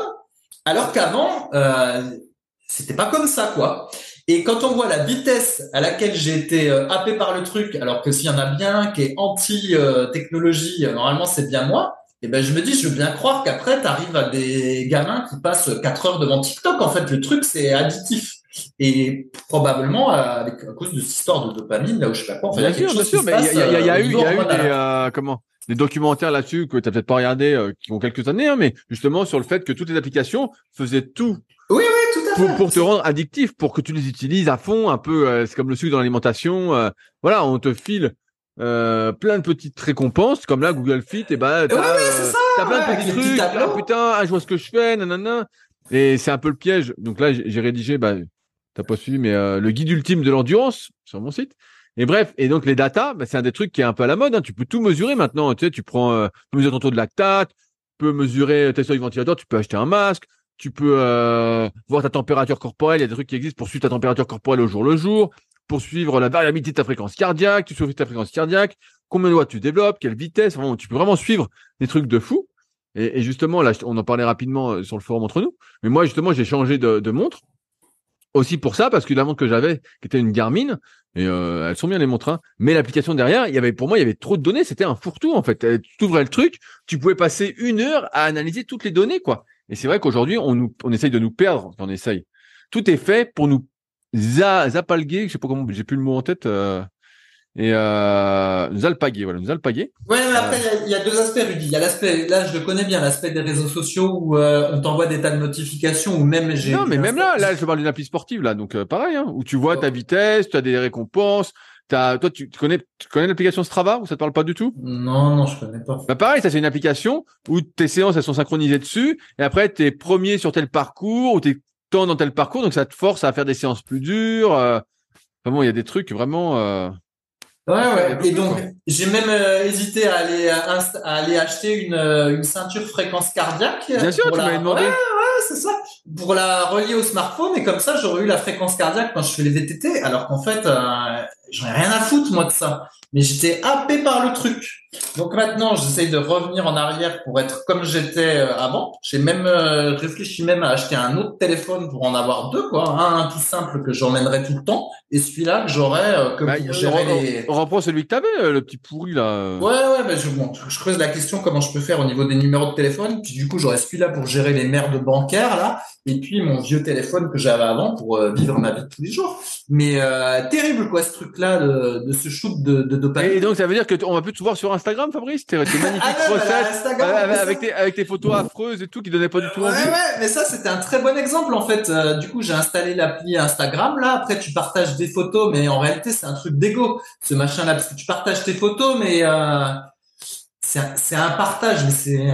alors qu'avant, euh, c'était pas comme ça, quoi. Et quand on voit la vitesse à laquelle j'ai été euh, happé par le truc, alors que s'il y en a bien qui est anti-technologie, euh, normalement c'est bien moi, et eh ben je me dis, je veux bien croire qu'après, tu arrives à des gamins qui passent 4 heures devant TikTok. En fait, le truc, c'est additif. Et probablement avec, à cause de cette histoire de dopamine, là où je sais pas quoi. bien sûr, bien sûr, mais il y, a eu, y a eu des, euh, comment, des documentaires là-dessus que tu n'as peut-être pas regardé, qui ont quelques années, hein, mais justement sur le fait que toutes les applications faisaient tout oui, oui, Pour, te rendre addictif, pour que tu les utilises à fond, un peu, euh, c'est comme le sucre dans l'alimentation. Euh, voilà, on te file euh, plein de petites récompenses, comme là, Google Fit, et bah, t'as, as plein de petits trucs. Ah, putain, ah, je vois ce que je fais, nanana. Et c'est un peu le piège. Donc là, j'ai rédigé, bah, t'as pas suivi, mais le guide ultime de l'endurance sur mon site. Et bref, et donc les datas, bah, c'est un des trucs qui est un peu à la mode. Hein. Tu peux tout mesurer maintenant. Tu sais, tu prends, tu peux mesurer ton taux de lactate, tu peux mesurer tes seuils ventilateurs, tu peux acheter un masque, tu peux euh, voir ta température corporelle. Il y a des trucs qui existent pour suivre ta température corporelle au jour le jour, pour suivre la variabilité de ta fréquence cardiaque, tu suivis ta fréquence cardiaque, combien de watts tu développes, quelle vitesse. tu peux vraiment suivre des trucs de fou. Et, justement, là, on en parlait rapidement euh, sur le forum entre nous. Mais moi, justement, j'ai changé de, montre aussi pour ça, parce que la montre que j'avais, qui était une Garmin, et euh, elles sont bien les montres, hein, mais l'application derrière, il y avait pour moi, il y avait trop de données, c'était un fourre-tout en fait. Tu ouvrais le truc, tu pouvais passer une heure à analyser toutes les données, quoi. Et c'est vrai qu'aujourd'hui, on, nous, on essaye de nous perdre. On essaye. Tout est fait pour nous zapalguer. Je sais pas comment, j'ai plus le mot en tête. Euh, et euh, nous alpaguer, voilà, nous alpaguer. Ouais, mais après, il y, a deux aspects, Rudy. Il y a l'aspect, là, je le connais bien, l'aspect des réseaux sociaux où euh, on t'envoie des tas de notifications ou même j'ai. Non, mais même là, là, je parle d'une appli sportive, là, donc euh, pareil, hein, où tu vois ta vitesse, tu as des récompenses, As, toi, tu, connais, tu connais l'application Strava ou ça te parle pas du tout? Non, non, je connais pas. Bah pareil, ça c'est une application où tes séances elles sont synchronisées dessus et après t'es premier sur tel parcours ou t'es temps dans tel parcours donc ça te force à faire des séances plus dures. Euh... Enfin bon, il y a des trucs vraiment. Euh... Ouais, ouais. Et donc, j'ai même euh, hésité à aller, à, aller acheter une, euh, une ceinture fréquence cardiaque. Bien sûr, tu m'avais demandé. Ouais, ouais, c'est ça. Pour la relier au smartphone et comme ça, j'aurais eu la fréquence cardiaque quand je fais les VTT. Alors qu'en fait, euh, j'en ai rien à foutre, moi, de ça mais j'étais happé par le truc. Donc maintenant, j'essaye de revenir en arrière pour être comme j'étais euh, avant. J'ai même euh, réfléchi même à acheter un autre téléphone pour en avoir deux, quoi. Un, tout simple que j'emmènerai tout le temps, et celui-là que j'aurais euh, que bah, pour gérer on, les. On reprend celui que t'avais, le petit pourri là. Ouais, ouais, bah, je, bon, je creuse la question comment je peux faire au niveau des numéros de téléphone. Puis du coup, j'aurais celui-là pour gérer les maires de banque bancaire là, et puis mon vieux téléphone que j'avais avant pour euh, vivre ma vie de tous les jours. Mais euh, terrible quoi ce truc-là de, de ce shoot de, de dopamine. Et donc ça veut dire que on va plus te voir sur Instagram, Fabrice? Tes, magnifiques Ah ouais, bah, avec, tes, avec tes photos affreuses et tout qui donnaient pas du tout Ouais, envie. ouais, mais ça c'était un très bon exemple en fait. Euh, du coup, j'ai installé l'appli Instagram là. Après, tu partages des photos, mais en réalité, c'est un truc d'ego, ce machin-là, parce que tu partages tes photos, mais euh, c'est un- c'est un partage, mais c'est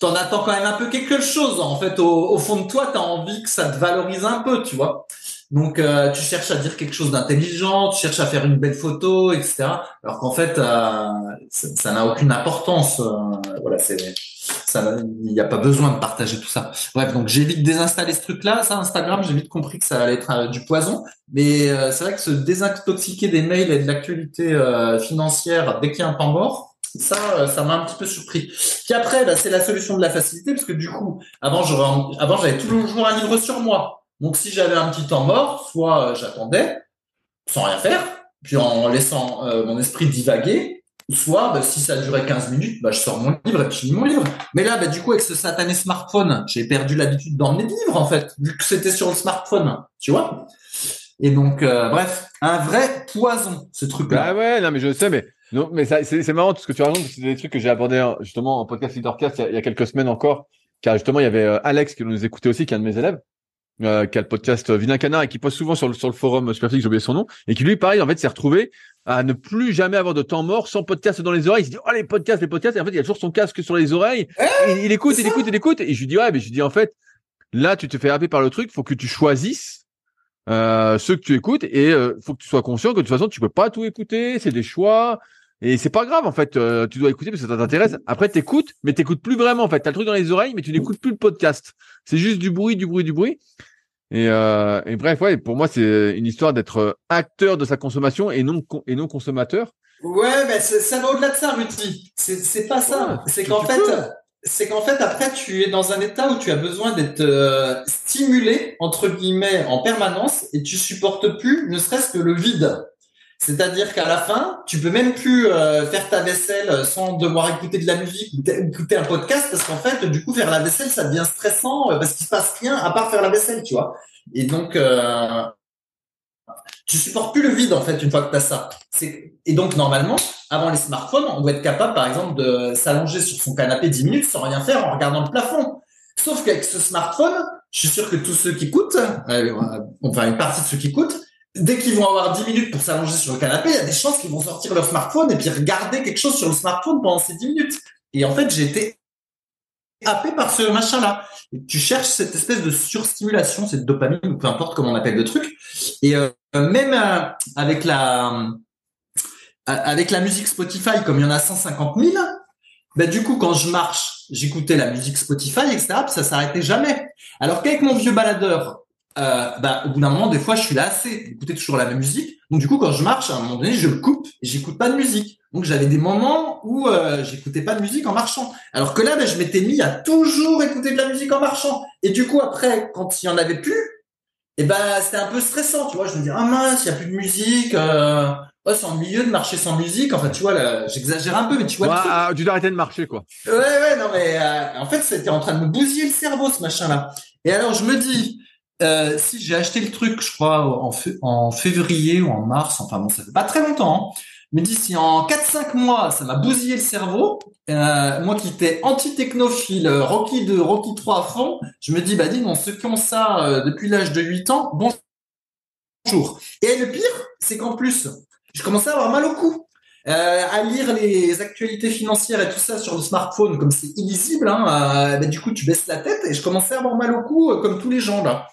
t'en attends quand même un peu quelque chose. En fait, au, fond de toi, t'as envie que ça te valorise un peu, tu vois. Donc, euh, tu cherches à dire quelque chose d'intelligent, tu cherches à faire une belle photo, etc. Alors qu'en fait, euh, ça n'a aucune importance. euh, voilà, c'est ça, il n'y a pas besoin de partager tout ça. Bref, donc j'ai vite désinstallé ce truc-là. Instagram, j'ai vite compris que ça allait être du poison. Mais c'est vrai que se désintoxiquer des mails et de l'actualité financière dès qu'il y a un temps mort, ça, euh, ça m'a un petit peu surpris. Puis après, bah, c'est la solution de la facilité, parce que du coup, avant, j'avais toujours un livre sur moi. Donc, si j'avais un petit temps mort, soit euh, j'attendais sans rien faire, puis en laissant euh, mon esprit divaguer, soit bah, si ça durait 15 minutes, bah, je sors mon livre et puis je lis mon livre. Mais là, bah, du coup, avec ce satané smartphone, j'ai perdu l'habitude d'emmener des livres, en fait, vu que c'était sur le smartphone, tu vois. Et donc, bref, un vrai poison, ce truc-là. Bah ouais, non mais je sais, mais non, mais c'est marrant tout ce que tu racontes, parce que c'est des trucs que j'ai abordé euh, justement en podcast Leadercast il y, a, il y a quelques semaines encore, car justement il y avait euh, Alex qui nous écoutait aussi, qui est un de mes élèves, euh, qui a le podcast euh, Vilain Canard et qui poste souvent sur le, sur le forum Superphysique, j'ai oublié son nom, et qui lui pareil en fait s'est retrouvé à ne plus jamais avoir de temps mort sans podcast dans les oreilles. Il se dit oh les podcasts, les podcasts, et en fait il a toujours son casque sur les oreilles, il, il écoute, il écoute, il écoute, et je lui dis ouais, mais je lui dis en fait là tu te fais happer par le truc, faut que tu choisisses euh, ceux que tu écoutes et euh, faut que tu sois conscient que de toute façon tu peux pas tout écouter, c'est des choix et c'est pas grave en fait, euh, tu dois écouter parce que ça t'intéresse. Après t'écoutes, mais t'écoutes plus vraiment en fait. T'as le truc dans les oreilles, mais tu n'écoutes plus le podcast. C'est juste du bruit, du bruit, du bruit. Et, euh, et bref, ouais, pour moi c'est une histoire d'être euh, acteur de sa consommation et non et non consommateur. Ouais, mais ça va au-delà de ça, Rudy. C'est pas ça. Ouais, c'est qu'en fait, c'est qu'en fait après tu es dans un état où tu as besoin d'être euh, stimulé entre guillemets en permanence et tu supportes plus, ne serait-ce que le vide. C'est-à-dire qu'à la fin, tu peux même plus euh, faire ta vaisselle sans devoir écouter de la musique ou écouter un podcast parce qu'en fait, du coup, faire la vaisselle, ça devient stressant euh, parce qu'il se passe rien à part faire la vaisselle, tu vois. Et donc, euh, tu supportes plus le vide en fait une fois que tu as ça. Et donc normalement, avant les smartphones, on doit être capable par exemple de s'allonger sur son canapé 10 minutes sans rien faire en regardant le plafond. Sauf qu'avec ce smartphone, je suis sûr que tous ceux qui écoutent, euh, enfin une partie de ceux qui écoutent, dès qu'ils vont avoir 10 minutes pour s'allonger sur le canapé, il y a des chances qu'ils vont sortir leur smartphone et puis regarder quelque chose sur le smartphone pendant ces 10 minutes. Et en fait, j'ai été happé par ce machin-là. Tu cherches cette espèce de surstimulation, cette dopamine, ou peu importe comment on appelle le truc. Et euh, même euh, avec la euh, avec la musique Spotify, comme il y en a 150 000, bah, du coup, quand je marche, j'écoutais la musique Spotify, etc., puis ça s'arrêtait jamais. Alors qu'avec mon vieux baladeur, euh, bah, au bout d'un moment, des fois, je suis lassé d'écouter toujours la même musique. Donc, du coup, quand je marche, à un moment donné, je le coupe et j'écoute pas de musique. Donc, j'avais des moments où euh, j'écoutais pas de musique en marchant. Alors que là, bah, je m'étais mis à toujours écouter de la musique en marchant. Et du coup, après, quand il y en avait plus, et ben c'était un peu stressant, tu vois. Je me dis ah mince, il y a plus de musique. Euh... Oh, c'est ennuyeux de marcher sans musique. Enfin, tu vois, là, j'exagère un peu, mais tu vois. le Ouais, truc. ah, tu dois arrêter de marcher quoi. Ouais, ouais, non, mais euh, en fait, c'était en train de me bousiller le cerveau, ce machin-là. Et alors, je me dis, euh, si j'ai acheté le truc, je crois, en, février ou en mars, enfin bon, ça fait pas très longtemps, hein. dis, si en 4-5 mois, ça m'a bousillé le cerveau, euh, moi qui étais anti-technophile, euh, Rocky 2, Rocky 3 à fond, je me dis, bah dis, non, ceux qui ont ça euh, depuis l'âge de 8 ans, bonjour. Et le pire, c'est qu'en plus, je commençais à avoir mal au cou. Euh, à lire les actualités financières et tout ça sur le smartphone, comme c'est illisible, hein, euh, bah, du coup tu baisses la tête et je commençais à avoir mal au cou euh, comme tous les gens là.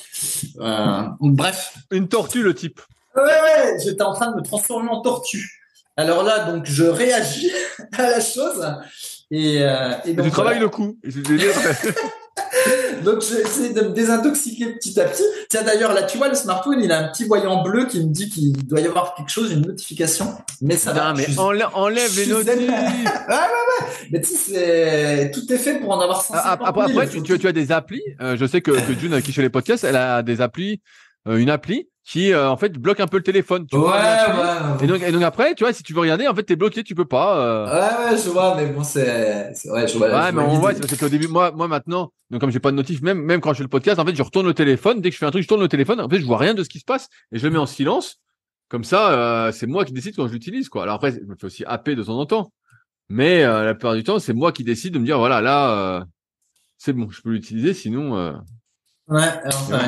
Bref, Une tortue le type. ouais ouais, j'étais en train de me transformer en tortue. Alors là donc je réagis à la chose et, et donc tu travailles le coup. Et je veux dire, donc j'essaie de me désintoxiquer petit à petit. Tiens d'ailleurs là tu vois le smartphone il a un petit voyant bleu qui me dit qu'il doit y avoir quelque chose, une notification, mais ça va. Putain, mais je enlève, enlève je les suis notifs. zen. Mais tu sais, tout est fait pour en avoir 150 Ah, 000. Après, tu, tu, tu as des applis. Euh, je sais que, que June, qui fait les podcasts, elle a des applis, euh, une appli qui euh, en fait bloque un peu le téléphone. Tu ouais, vois, ouais. Et donc, et donc après, tu vois, si tu veux regarder, en fait, t'es bloqué, tu peux pas. euh. Ouais, ouais, je vois, mais bon, c'est, ouais, je vois. Ouais, je mais vois on voit, c'est parce qu'au début, moi, moi maintenant, donc comme j'ai pas de notif, même, même quand je fais le podcast, en fait, je retourne le téléphone. Dès que je fais un truc, je tourne le téléphone. En fait, je vois rien de ce qui se passe et je le mets en silence. Comme ça, euh, c'est moi qui décide quand je l'utilise, quoi. Alors après, je me fais aussi happer de temps en temps. Mais euh, la plupart du temps, c'est moi qui décide de me dire, voilà, là, euh, c'est bon, je peux l'utiliser, sinon. Ouais,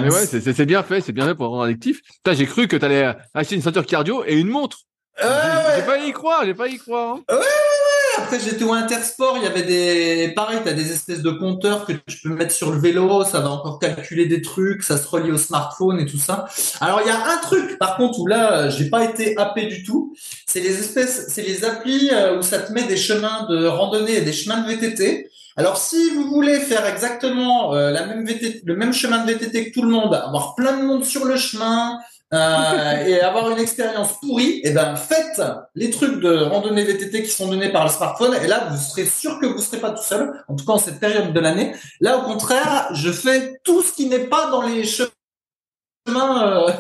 Mais, ouais, c'est bien fait, c'est bien fait pour rendre addictif. Putain, j'ai cru que t'allais acheter une ceinture cardio et une montre. J'ai pas y croire, j'ai pas y croire. hein. Après, j'étais au Intersport, il y avait des, pareil, t'as des espèces de compteurs que tu peux mettre sur le vélo, ça va encore calculer des trucs, ça se relie au smartphone et tout ça. Alors, il y a un truc, par contre, où là, j'ai pas été happé du tout. C'est les espèces, c'est les applis euh, où ça te met des chemins de randonnée et des chemins de VTT. Alors, si vous voulez faire exactement euh, la même VTT, le même chemin de VTT que tout le monde, avoir plein de monde sur le chemin, euh, et avoir une expérience pourrie, et ben faites les trucs de randonnée VTT qui sont donnés par le smartphone, et là vous serez sûr que vous serez pas tout seul, en tout cas en cette période de l'année. Là au contraire, je fais tout ce qui n'est pas dans les chemins euh,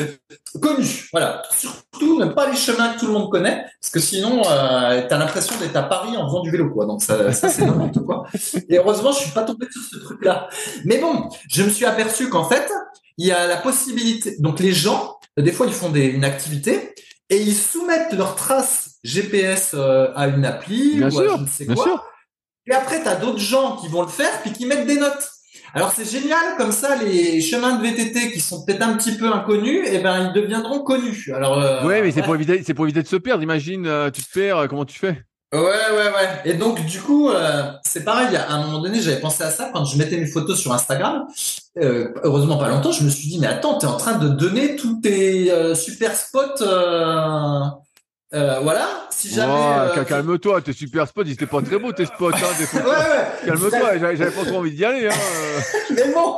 connus. Voilà, surtout ne pas les chemins que tout le monde connaît, parce que sinon euh, t'as l'impression d'être à Paris en faisant du vélo, quoi. Donc ça, ça c'est n'importe quoi. Et heureusement, je suis pas tombé sur ce truc-là. Mais bon, je me suis aperçu qu'en fait, il y a la possibilité. Donc les gens, des fois, ils font des, une activité et ils soumettent leurs traces GPS euh, à une appli Bien ou sûr, à je ne sais bien quoi. sûr. Et après, tu as d'autres gens qui vont le faire puis qui mettent des notes. Alors c'est génial, comme ça, les chemins de VTT qui sont peut-être un petit peu inconnus, eh ben ils deviendront connus. Alors euh, Ouais, mais c'est pour éviter, c'est pour éviter de se perdre. Imagine, euh, tu te perds, euh, comment tu fais? Ouais, ouais, ouais. Et donc, du coup, euh, c'est pareil. À un moment donné, j'avais pensé à ça quand je mettais mes photos sur Instagram. Euh, heureusement, pas longtemps. Je me suis dit, mais attends, t'es en train de donner tous tes euh, super spots. Euh, voilà. Si jamais. Oh, euh, cal- Calme-toi, tes super spots, ils étaient pas très beaux, tes spots. Hein, des Ouais, photos. ouais. Calme-toi, j'avais pas trop envie d'y aller. Hein. Mais bon,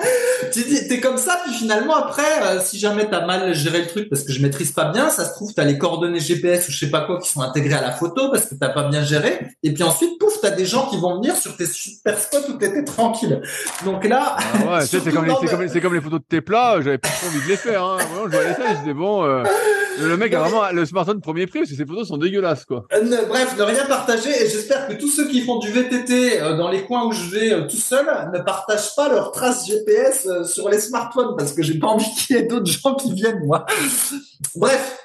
tu dis, t'es comme ça, puis finalement après, euh, si jamais t'as mal géré le truc parce que je maîtrise pas bien, ça se trouve t'as les coordonnées GPS ou je sais pas quoi qui sont intégrées à la photo parce que t'as pas bien géré, et puis ensuite pouf, t'as des gens qui vont venir sur tes super spots où t'étais tranquille. Donc là, Ah ouais, tu sais, c'est comme, le- comme, les- c'est comme les photos de tes plats, j'avais pas trop envie de les faire. Hein. Vraiment, je voyais ça, je disais bon, le mec a vraiment le smartphone premier prix parce que ses photos sont dégueulasses quoi. Euh, ne- bref, ne rien partager et j'espère que tous ceux qui font du VTT euh, dans les coins où je vais euh, tout seul ne partagent pas leurs traces GPS euh, sur les smartphones parce que j'ai pas envie qu'il y ait d'autres gens qui viennent moi. Bref,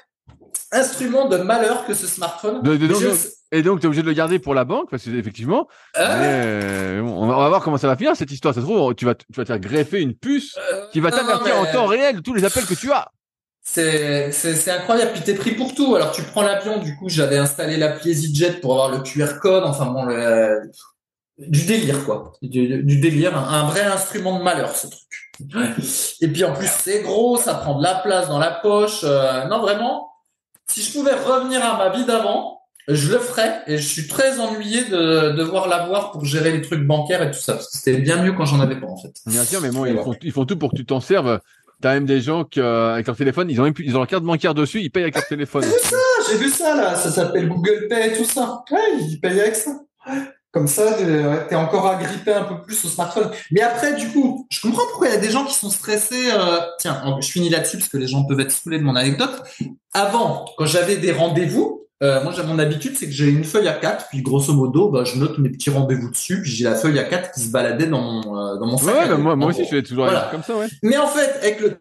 instrument de malheur que ce smartphone. De- de- donc, Je- donc- Et donc tu es obligé de le garder pour la banque parce que effectivement, euh, bon, on, va, voir comment ça va finir cette histoire. Ça se trouve, tu vas, tu vas te faire greffer une puce euh, qui va t'avertir mais en temps réel de tous les appels que tu as. C'est c'est c'est incroyable. Puis t'es pris pour tout. Alors tu prends l'avion. Du coup, j'avais installé l'appli EasyJet pour avoir le QR code. Enfin bon, le- du délire quoi. Du, du délire. Un, un vrai instrument de malheur ce truc. Et puis en plus c'est gros, ça prend de la place dans la poche. Euh, non vraiment. Si je pouvais revenir à ma vie d'avant, je le ferais. Et je suis très ennuyé de devoir l'avoir pour gérer les trucs bancaires et tout ça. Parce que c'était bien mieux quand j'en avais pas en fait. Bien sûr, mais bon, ils font, ils font tout pour que tu t'en serves. T'as même des gens qui, euh, avec leur téléphone, ils ont, même ils ont leur carte bancaire dessus, ils payent avec leur téléphone. Ah, j'ai vu ça là, ça s'appelle Google Pay tout ça. Ils payent avec ça. Comme ça, euh, t'es encore agrippé un peu plus au smartphone. Mais après, du coup, je comprends pourquoi il y a des gens qui sont stressés. euh, Tiens, en- je finis là-dessus parce que les gens peuvent être saoulés de mon anecdote. Avant, quand j'avais des rendez-vous, euh, moi, j'ai mon habitude, c'est que j'ai une feuille à 4 puis grosso modo, bah, je note mes petits rendez-vous dessus, puis j'ai la feuille à 4 qui se baladait dans mon, euh, dans mon sac. Ouais, bah, moi, aussi, je fais toujours Voilà. comme ça, ouais. Mais en fait, avec le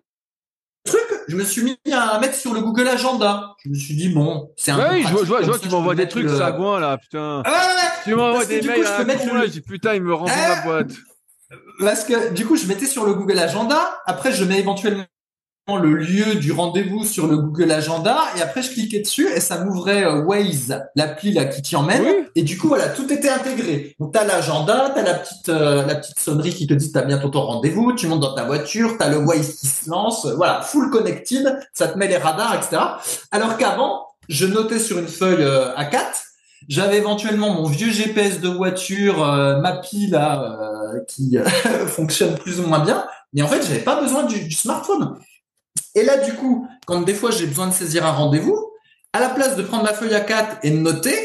truc, je me suis mis à mettre sur le Google Agenda. Je me suis dit, bon, c'est un peu Ouais, je vois, je vois, je vois tu m'envoies des trucs le- sagouins, là, putain. Ah ouais, ouais, Tu m'envoies des coup, mails je peux mettre le- là, je dis putain, il me rend Ah. la boîte. parce que du coup, je mettais sur le Google Agenda. Après, je mets éventuellement le lieu du rendez-vous sur le Google Agenda et après je cliquais dessus et ça m'ouvrait euh, Waze, l'appli là qui t'y emmène Oui. et du coup voilà tout était intégré. Donc t'as l'agenda, t'as la petite euh, la petite sonnerie qui te dit t'as bientôt ton rendez-vous, tu montes dans ta voiture, t'as le Waze qui se lance, euh, voilà full connected, ça te met les radars etc. Alors qu'avant je notais sur une feuille euh, A4 j'avais éventuellement mon vieux GPS de voiture, euh, Mappy là, euh, qui fonctionne plus ou moins bien, mais en fait j'avais pas besoin du, du smartphone. Et là du coup, quand des fois j'ai besoin de saisir un rendez-vous, à la place de prendre ma feuille A4 et de noter,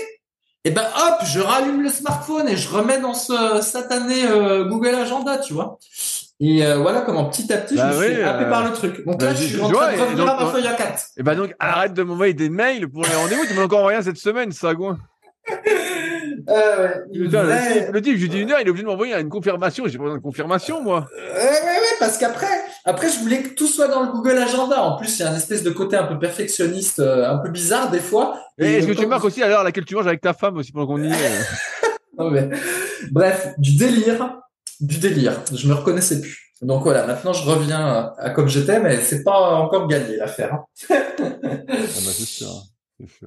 et ben hop, je rallume le smartphone et je remets dans ce satané euh, Google Agenda, tu vois. Et euh, voilà comment petit à petit, Bah je me suis happé euh, par le truc. Donc bah, là, je suis en train de revenir donc, à ma feuille à 4. Et ben donc, arrête de m'envoyer des mails pour les rendez-vous. Tu m'as encore envoyé cette semaine, sagouin. Euh, le type, le type, je lui dis une heure, il est obligé de m'envoyer une confirmation. J'ai pas besoin de confirmation, moi. Ouais, ouais, ouais, parce qu'après, après, je voulais que tout soit dans le Google Agenda. En plus, il y a un espèce de côté un peu perfectionniste, euh, un peu bizarre des fois. Et est-ce que tu marques aussi à l'heure à laquelle tu manges avec ta femme aussi pendant qu'on y est euh Non, mais- Bref, du délire, du délire. Je me reconnaissais plus. Donc voilà, maintenant je reviens à, à comme j'étais, mais c'est pas encore gagné l'affaire. hein. Ah bah c'est sûr.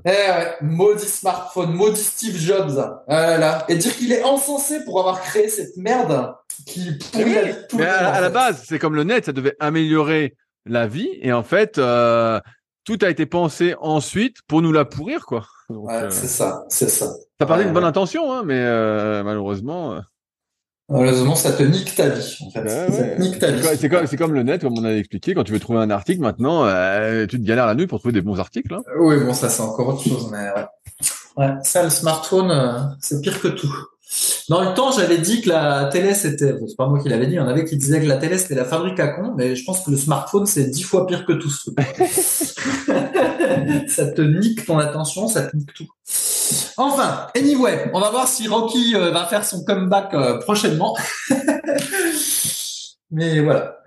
Eh ouais, maudit smartphone, maudit Steve Jobs. Ah là là. Et dire qu'il est encensé pour avoir créé cette merde qui pourrit la vie de tout Mais le monde, à, en à la base, c'est comme le net, ça devait améliorer la vie. Et en fait, euh, tout a été pensé ensuite pour nous la pourrir, quoi. Donc, Ouais, euh, c'est ça, c'est ça. ça partait d'une bonne intention, hein, mais euh, malheureusement. Malheureusement, ça te nique ta vie, en fait. ouais. C'est comme- le net, comme on avait expliqué. Quand tu veux trouver un article, maintenant, euh, tu te galères la nuit pour trouver des bons articles. Hein. Oui, bon, ça c'est encore autre chose, mais ouais. Ça, le smartphone, euh, c'est pire que tout. Dans le temps, j'avais dit que la télé, c'était, bon, c'est pas moi qui l'avais dit, il y en avait qui disaient que la télé, c'était la fabrique à con, mais je pense que le smartphone, c'est dix fois pire que tout ça te nique ton attention, ça te nique tout. Enfin, anyway, on va voir si Rocky euh, va faire son comeback euh, prochainement. mais voilà.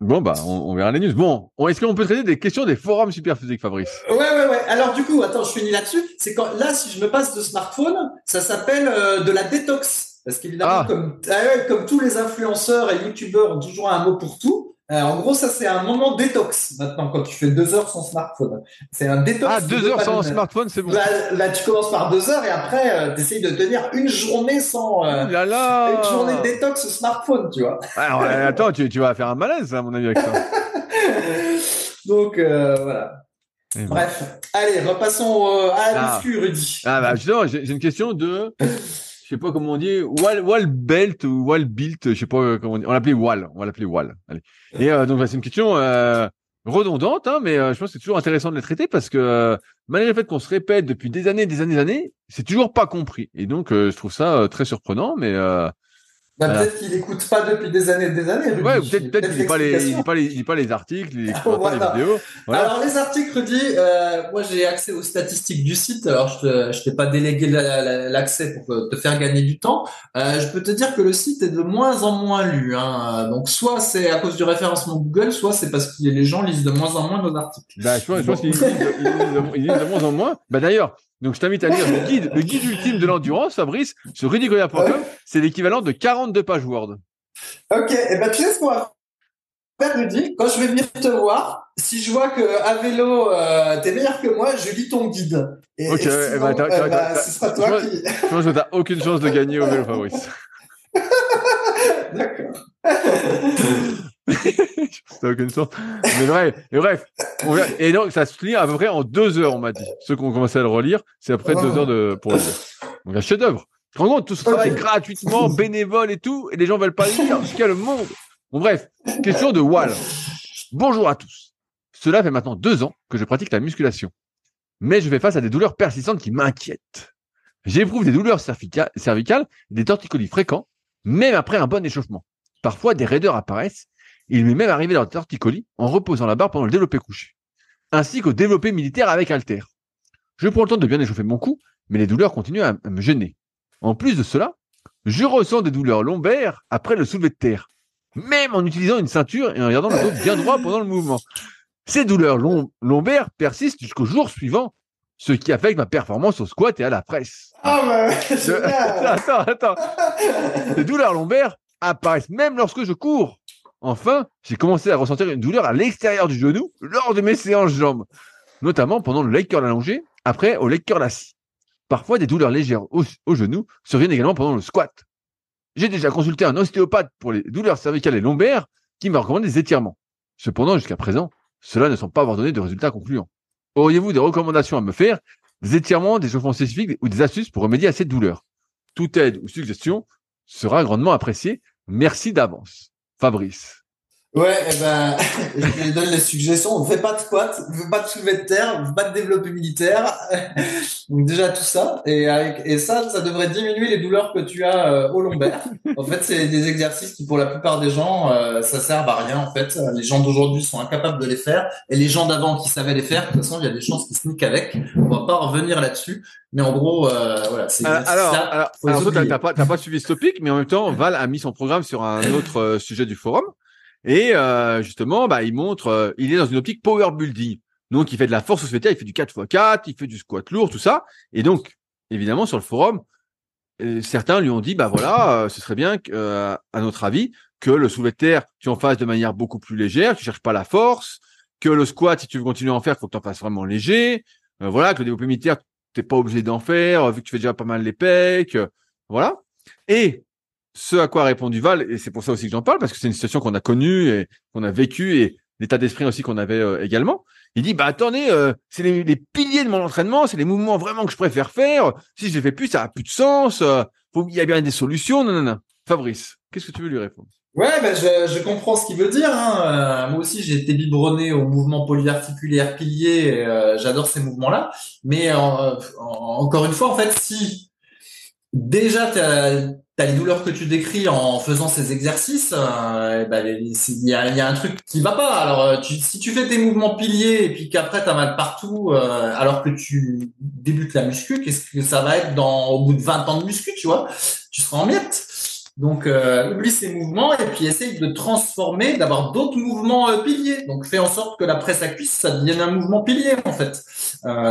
Bon, bah, on, on verra les news. Bon, on- est-ce qu'on peut traiter des questions des forums superphysiques, Fabrice? Ouais, ouais, ouais. Alors du coup, attends, je finis là-dessus. C'est quand là, si je me passe de smartphone, ça s'appelle euh, de la détox. Parce qu'évidemment, Ah. comme, ah comme tous les influenceurs et youtubeurs ont toujours un mot pour tout, euh, en gros, ça c'est un moment détox maintenant quand tu fais deux heures sans smartphone. C'est un détox. Ah, de deux heures sans smartphone, c'est bon. Là, là, tu commences par deux heures et après, tu essayes de tenir une journée sans. euh, là là une journée de détox smartphone, tu vois. Alors, euh, attends, tu, tu vas faire un malaise, à mon avis, avec ça. Donc euh, voilà. Eh ben. Bref, allez, repassons euh, à la Ah. muscu, Rudy. Ah bah justement, j'ai une question de, je sais pas comment on dit, Wall, Wall Belt ou Wall Built, je sais pas euh, comment on dit. On l'appelait Wall, on va l'appeler Wall. Allez. Et euh, donc bah, c'est une question euh, redondante, hein, mais euh, je pense que c'est toujours intéressant de les traiter parce que euh, malgré le fait qu'on se répète depuis des années, des années, des années, c'est toujours pas compris. Et donc euh, je trouve ça euh, très surprenant, mais euh, Bah, Voilà. Peut-être qu'il écoute pas depuis des années et des années. Rudy. ouais, ou peut-être peut-être qu'il lit pas les, pas les, pas articles, il écoute pas Voilà. les vidéos. Voilà. Alors les articles, Rudy, euh, moi j'ai accès aux statistiques du site. Alors je je t'ai pas délégué la- la- l'accès pour te faire gagner du temps. Euh, je peux te dire que le site est de moins en moins lu. Hein. Donc soit c'est à cause du référencement Google, soit c'est parce que les gens lisent de moins en moins nos articles. Bah, je pense, qu'ils lisent, lisent de moins en moins. Bah, d'ailleurs, donc, je t'invite à lire le guide, le guide ultime de l'endurance, Fabrice, sur rudicoya.com. C'est l'équivalent de 42 pages Word. Ok, et ben tu sais ce qu'on va faire, Rudy? Quand je vais venir te voir, si je vois que à vélo euh, t'es meilleur que moi, je lis ton guide. Et, Ok, et eh sinon, ben, t'as- eh ben, t'as- ce sera toi tu qui. Je pense que t'as aucune chance de gagner au vélo, Fabrice. D'accord. t'as aucune chance. Mais bref, et bref. on verra. et donc, ça se lit à peu près en deux heures, on m'a dit. Ceux qui ont commencé à le relire, c'est après deux heures de, pour le lire. Donc, un chef-d'œuvre. Rends compte, tout ce travail gratuitement, bénévole et tout, et les gens veulent pas le lire. Quel monde. Bon, bref. Question de Wall. Bonjour à tous. Cela fait maintenant deux ans que je pratique la musculation. Mais je fais face à des douleurs persistantes qui m'inquiètent. J'éprouve des douleurs cervica- cervicales, des torticolis fréquents, même après un bon échauffement. Parfois, des raideurs apparaissent. Il m'est même arrivé dans des torticolis en reposant la barre pendant le développé couché, ainsi qu'au développé militaire avec haltère. Je prends le temps de bien échauffer mon cou, mais les douleurs continuent à, à me gêner. En plus de cela, je ressens des douleurs lombaires après le soulevé de terre, même en utilisant une ceinture et en gardant le dos bien droit pendant le mouvement. Ces douleurs lom- lombaires persistent jusqu'au jour suivant, ce qui affecte ma performance au squat et à la presse. Ah bah, génial. Attends, attends. Les douleurs lombaires apparaissent même lorsque je cours. Enfin, j'ai commencé à ressentir une douleur à l'extérieur du genou lors de mes séances jambes, notamment pendant le leg allongé, après au leg curl assis. Parfois, des douleurs légères au, au genou surviennent également pendant le squat. J'ai déjà consulté un ostéopathe pour les douleurs cervicales et lombaires qui m'a recommandé des étirements. Cependant, jusqu'à présent, cela ne semble pas avoir donné de résultats concluants. Auriez-vous des recommandations à me faire, des étirements, des chauffements spécifiques ou des astuces pour remédier à cette douleur? Toute aide ou suggestion sera grandement appréciée. Merci d'avance. Fabrice. Ouais, eh ben, je lui donne les suggestions. On fait pas de squat, on fait pas de soulevé de terre, on fait pas de développé militaire. Donc déjà tout ça. Et avec, et ça, ça devrait diminuer les douleurs que tu as euh, au lombaire. En fait, c'est des exercices qui, pour la plupart des gens, euh, ça sert à rien. En fait, les gens d'aujourd'hui sont incapables de les faire. Et les gens d'avant qui savaient les faire, de toute façon, il y a des chances qu'ils se niquent avec. On va pas revenir là-dessus. Mais en gros, euh, voilà. C'est alors, alors, alors, t'as pas, pas suivi ce topic, mais en même temps, Val a mis son programme sur un autre sujet du forum. Et euh, justement, bah, il montre, euh, il est dans une optique power building. Donc, il fait de la force au il fait du 4x4, il fait du squat lourd, tout ça. Et donc, évidemment, sur le forum, euh, certains lui ont dit, bah voilà, ce serait bien, à notre avis, que le soulevé tu en fasses de manière beaucoup plus légère, tu cherches pas la force, que le squat, si tu veux continuer à en faire, faut que tu en fasses vraiment léger. voilà, que le développé militaire, t'es pas obligé d'en faire, vu que tu fais déjà pas mal les pecs. voilà. Et ce à quoi a répondu Val, et c'est pour ça aussi que j'en parle, parce que c'est une situation qu'on a connue et qu'on a vécue et l'état d'esprit aussi qu'on avait euh, également. Il dit, bah attendez, euh, c'est les, piliers de mon entraînement, c'est les mouvements vraiment que je préfère faire. Si je les fais plus, ça a plus de sens. Euh, il y a bien des solutions. Non, non, non. Fabrice, qu'est-ce que tu veux lui répondre? Ouais, ben je, je, comprends ce qu'il veut dire. Hein. moi aussi, j'ai été biberonné au mouvement polyarticulaire pilier. J'adore ces mouvements-là. Mais encore une fois, en fait, si déjà tu les douleurs que tu décris en faisant ces exercices, euh, bah, il y, a, un truc qui va pas. Alors, euh, si tu fais tes mouvements piliers et puis qu'après tu as mal partout, euh, alors que tu débutes la muscu, qu'est-ce que ça va être dans au bout de 20 ans de muscu, tu vois? Tu seras en miettes. Donc, oublie ces mouvements et puis essaye de transformer, d'avoir d'autres mouvements piliers. Donc, fais en sorte que la presse à cuisse, ça devienne un mouvement pilier, en fait.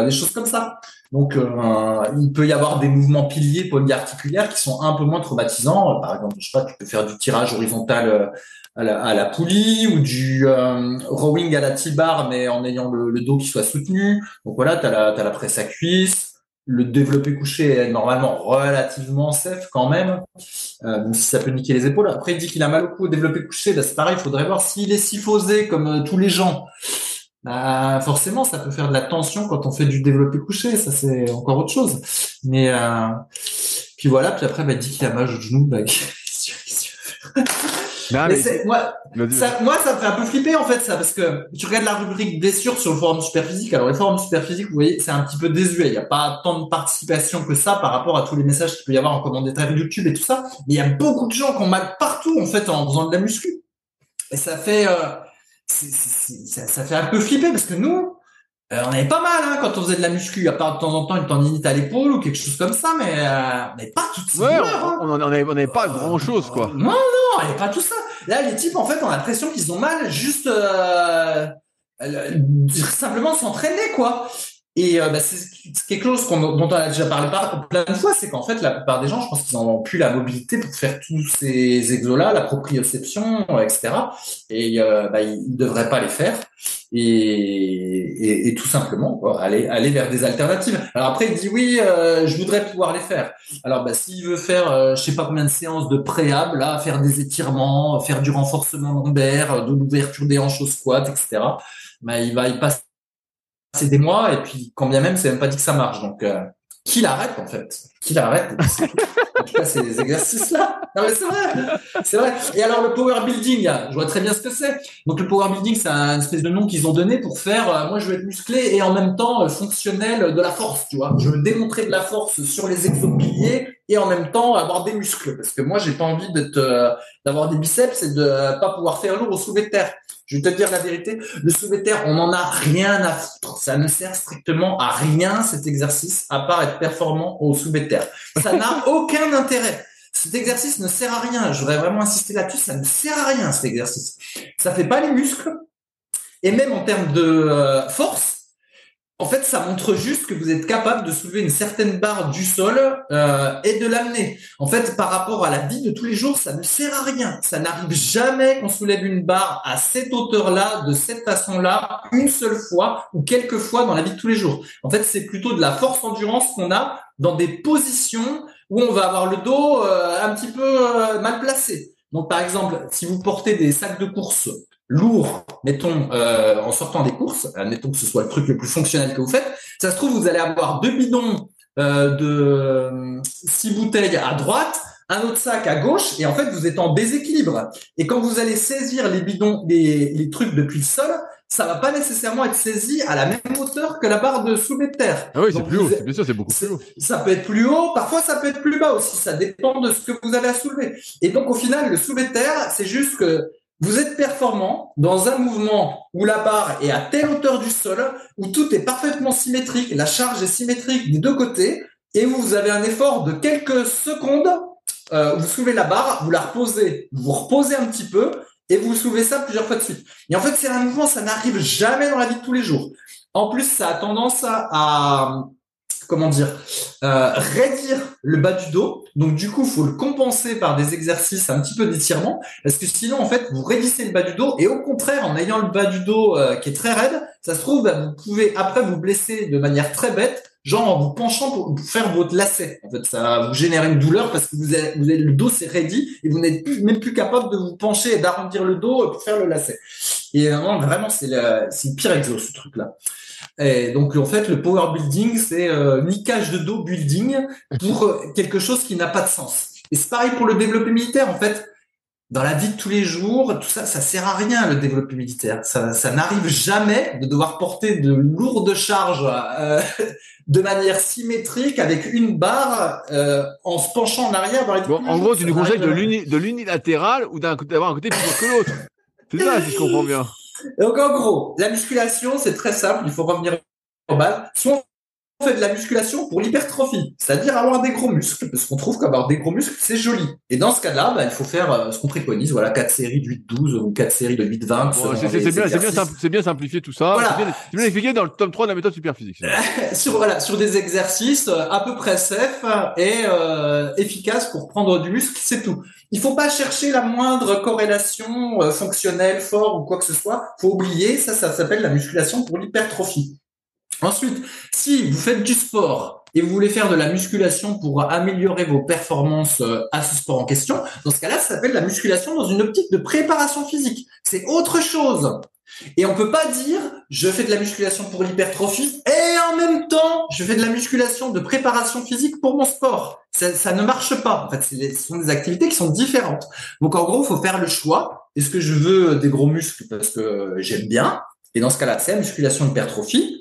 des choses comme ça. Donc, euh, il peut y avoir des mouvements piliers polyarticulaires qui sont un peu moins traumatisants. Par exemple, je sais pas, tu peux faire du tirage horizontal euh, à la, poulie ou du euh, rowing à la T-bar, mais en ayant le, dos qui soit soutenu. Donc voilà, tu as la, la presse à cuisse. Le développé couché est normalement relativement safe quand même, même si ça peut niquer les épaules. Après, il dit qu'il a mal au cou au développé couché. Bah, c'est pareil, il faudrait voir s'il est syphosé comme tous les gens. Bah, forcément, ça peut faire de la tension quand on fait du développé couché. Ça, c'est encore autre chose. Mais euh, puis voilà. Puis après, bah, dit qu'il a mal au genou. Bah, moi, ça, moi, ça me fait un peu flipper en fait ça, parce que tu regardes la rubrique blessure sur le forum Superphysique. Alors les forums Superphysique, vous voyez, c'est un petit peu désuet. Il n'y a pas tant de participation que ça par rapport à tous les messages qu'il peut y avoir en commentaire YouTube et tout ça. Mais il y a beaucoup de gens qui ont mal partout en fait en faisant de la muscu. Et ça fait euh, ça, ça, fait un peu flipper parce que nous, euh, on avait pas mal hein, quand on faisait de la muscu, à part de temps en temps une tendinite à l'épaule ou quelque chose comme ça, mais euh, on n'avait pas tout ça. Ouais, on n'avait hein. pas grand chose quoi. Non, non, on n'avait pas tout ça. Là, les types, en fait, ont l'impression qu'ils ont mal juste euh, simplement s'entraîner quoi. Et euh, bah, c'est quelque chose dont on a déjà parlé plein de fois, c'est qu'en fait, la plupart des gens, je pense qu'ils n'ont plus la mobilité pour faire tous ces exos-là, la proprioception, etc. Et euh, bah, ils ne devraient pas les faire. Et, et, tout simplement, aller, aller vers des alternatives. Alors après, il dit oui, euh, je voudrais pouvoir les faire. Alors, bah, s'il veut faire, euh, je sais pas combien de séances de préable, là, faire des étirements, faire du renforcement lombaire, de l'ouverture des hanches au squat, etc. Bah, il va y passer c'est des mois et puis quand bien même c'est même pas dit que ça marche. Donc euh, qui l'arrête en fait. Qui l'arrête en tout cas ces exercices là non mais c'est vrai. C'est vrai. Et alors le power building je vois très bien ce que c'est. Donc le power building c'est un espèce de nom qu'ils ont donné pour faire euh, moi je veux être musclé et en même temps euh, fonctionnel de la force tu vois. Je veux démontrer de la force sur les exopiliers et en même temps avoir des muscles. Parce que moi j'ai pas envie d'être d'avoir des biceps et de pas pouvoir faire lourd au soulevé de terre je vais te dire la vérité, le terre, on n'en a rien à foutre. Ça ne sert strictement à rien cet exercice, à part être performant au terre. Ça n'a aucun intérêt. Cet exercice ne sert à rien. Je voudrais vraiment insister là-dessus. Ça ne sert à rien cet exercice. Ça fait pas les muscles. Et même en termes de euh, force, en fait, ça montre juste que vous êtes capable de soulever une certaine barre du sol euh, et de l'amener. En fait, par rapport à la vie de tous les jours, ça ne sert à rien. Ça n'arrive jamais qu'on soulève une barre à cette hauteur-là, de cette façon-là, une seule fois ou quelques fois dans la vie de tous les jours. En fait, c'est plutôt de la force endurance qu'on a dans des positions où on va avoir le dos euh, un petit peu euh, mal placé. Donc, par exemple, si vous portez des sacs de course lourd, mettons, euh, en sortant des courses, admettons que ce soit le truc le plus fonctionnel que vous faites, ça se trouve, vous allez avoir deux bidons euh, de euh, six bouteilles à droite, un autre sac à gauche et en fait vous êtes en déséquilibre. Et quand vous allez saisir les bidons, les, les trucs depuis le sol, ça va pas nécessairement être saisi à la même hauteur que la barre de soulevé de terre. Ah oui, c'est plus haut, bien sûr, c'est beaucoup plus haut. Ça peut être plus haut, parfois ça peut être plus bas aussi, ça dépend de ce que vous avez à soulever. Et donc au final, le soulevé de terre, c'est juste que vous êtes performant dans un mouvement où la barre est à telle hauteur du sol, où tout est parfaitement symétrique, la charge est symétrique des deux côtés, et vous avez un effort de quelques secondes, euh, vous soulevez la barre, vous la reposez, vous reposez un petit peu, et vous soulevez ça plusieurs fois de suite. Et en fait, c'est un mouvement, ça n'arrive jamais dans la vie de tous les jours. En plus, ça a tendance à, comment dire, euh, raidir le bas du dos. Donc du coup, faut le compenser par des exercices un petit peu d'étirement, parce que sinon, en fait, vous raidissez le bas du dos, et au contraire, en ayant le bas du dos euh, qui est très raide, ça se trouve, bah, vous pouvez après vous blesser de manière très bête, genre en vous penchant pour faire votre lacet. En fait, ça va vous générer une douleur parce que vous avez, le dos s'est raidi et vous n'êtes même plus capable de vous pencher et d'arrondir le dos pour faire le lacet. Et vraiment, vraiment, le, c'est le pire exo ce truc-là. Et donc en fait, le power building, c'est euh, niquage de dos building pour euh, quelque chose qui n'a pas de sens. Et c'est pareil pour le développé militaire. En fait, dans la vie de tous les jours, tout ça, ça sert à rien le développé militaire. Ça, ça n'arrive jamais de devoir porter de lourdes charges euh, de manière symétrique avec une barre euh, en se penchant en arrière. Dans les bon, en gros, tu nous conseilles de l'unilatéral ou d'avoir un côté plus que l'autre. C'est ça, si je comprends bien. Donc en gros, la musculation, c'est très simple. Il faut revenir au bas. Soit on fait de la musculation pour l'hypertrophie, c'est-à-dire avoir des gros muscles, parce qu'on trouve qu'avoir des gros muscles, c'est joli. Et dans ce cas-là, bah, il faut faire euh, ce qu'on préconise, voilà, 4 séries de 8-12 ou 4 séries de 8-20. c'est bien, bien, bien, simplifié tout ça. C'est bien, expliqué dans le tome 3 de la méthode superphysique. sur, voilà, sur des exercices euh, à peu près safe et euh, efficaces pour prendre du muscle, c'est tout. Il faut pas chercher la moindre corrélation euh, fonctionnelle, fort ou quoi que ce soit. Faut oublier, ça, ça s'appelle la musculation pour l'hypertrophie. Ensuite, si vous faites du sport et vous voulez faire de la musculation pour améliorer vos performances euh, à ce sport en question, dans ce cas-là, ça s'appelle la musculation dans une optique de préparation physique. C'est autre chose. Et on peut pas dire je fais de la musculation pour l'hypertrophie et en même temps je fais de la musculation de préparation physique pour mon sport. Ça, ne marche pas. En fait, ce sont des activités qui sont différentes. Donc en gros, il faut faire le choix. Est-ce que je veux des gros muscles parce que j'aime bien? Et dans ce cas-là, c'est la musculation hypertrophie.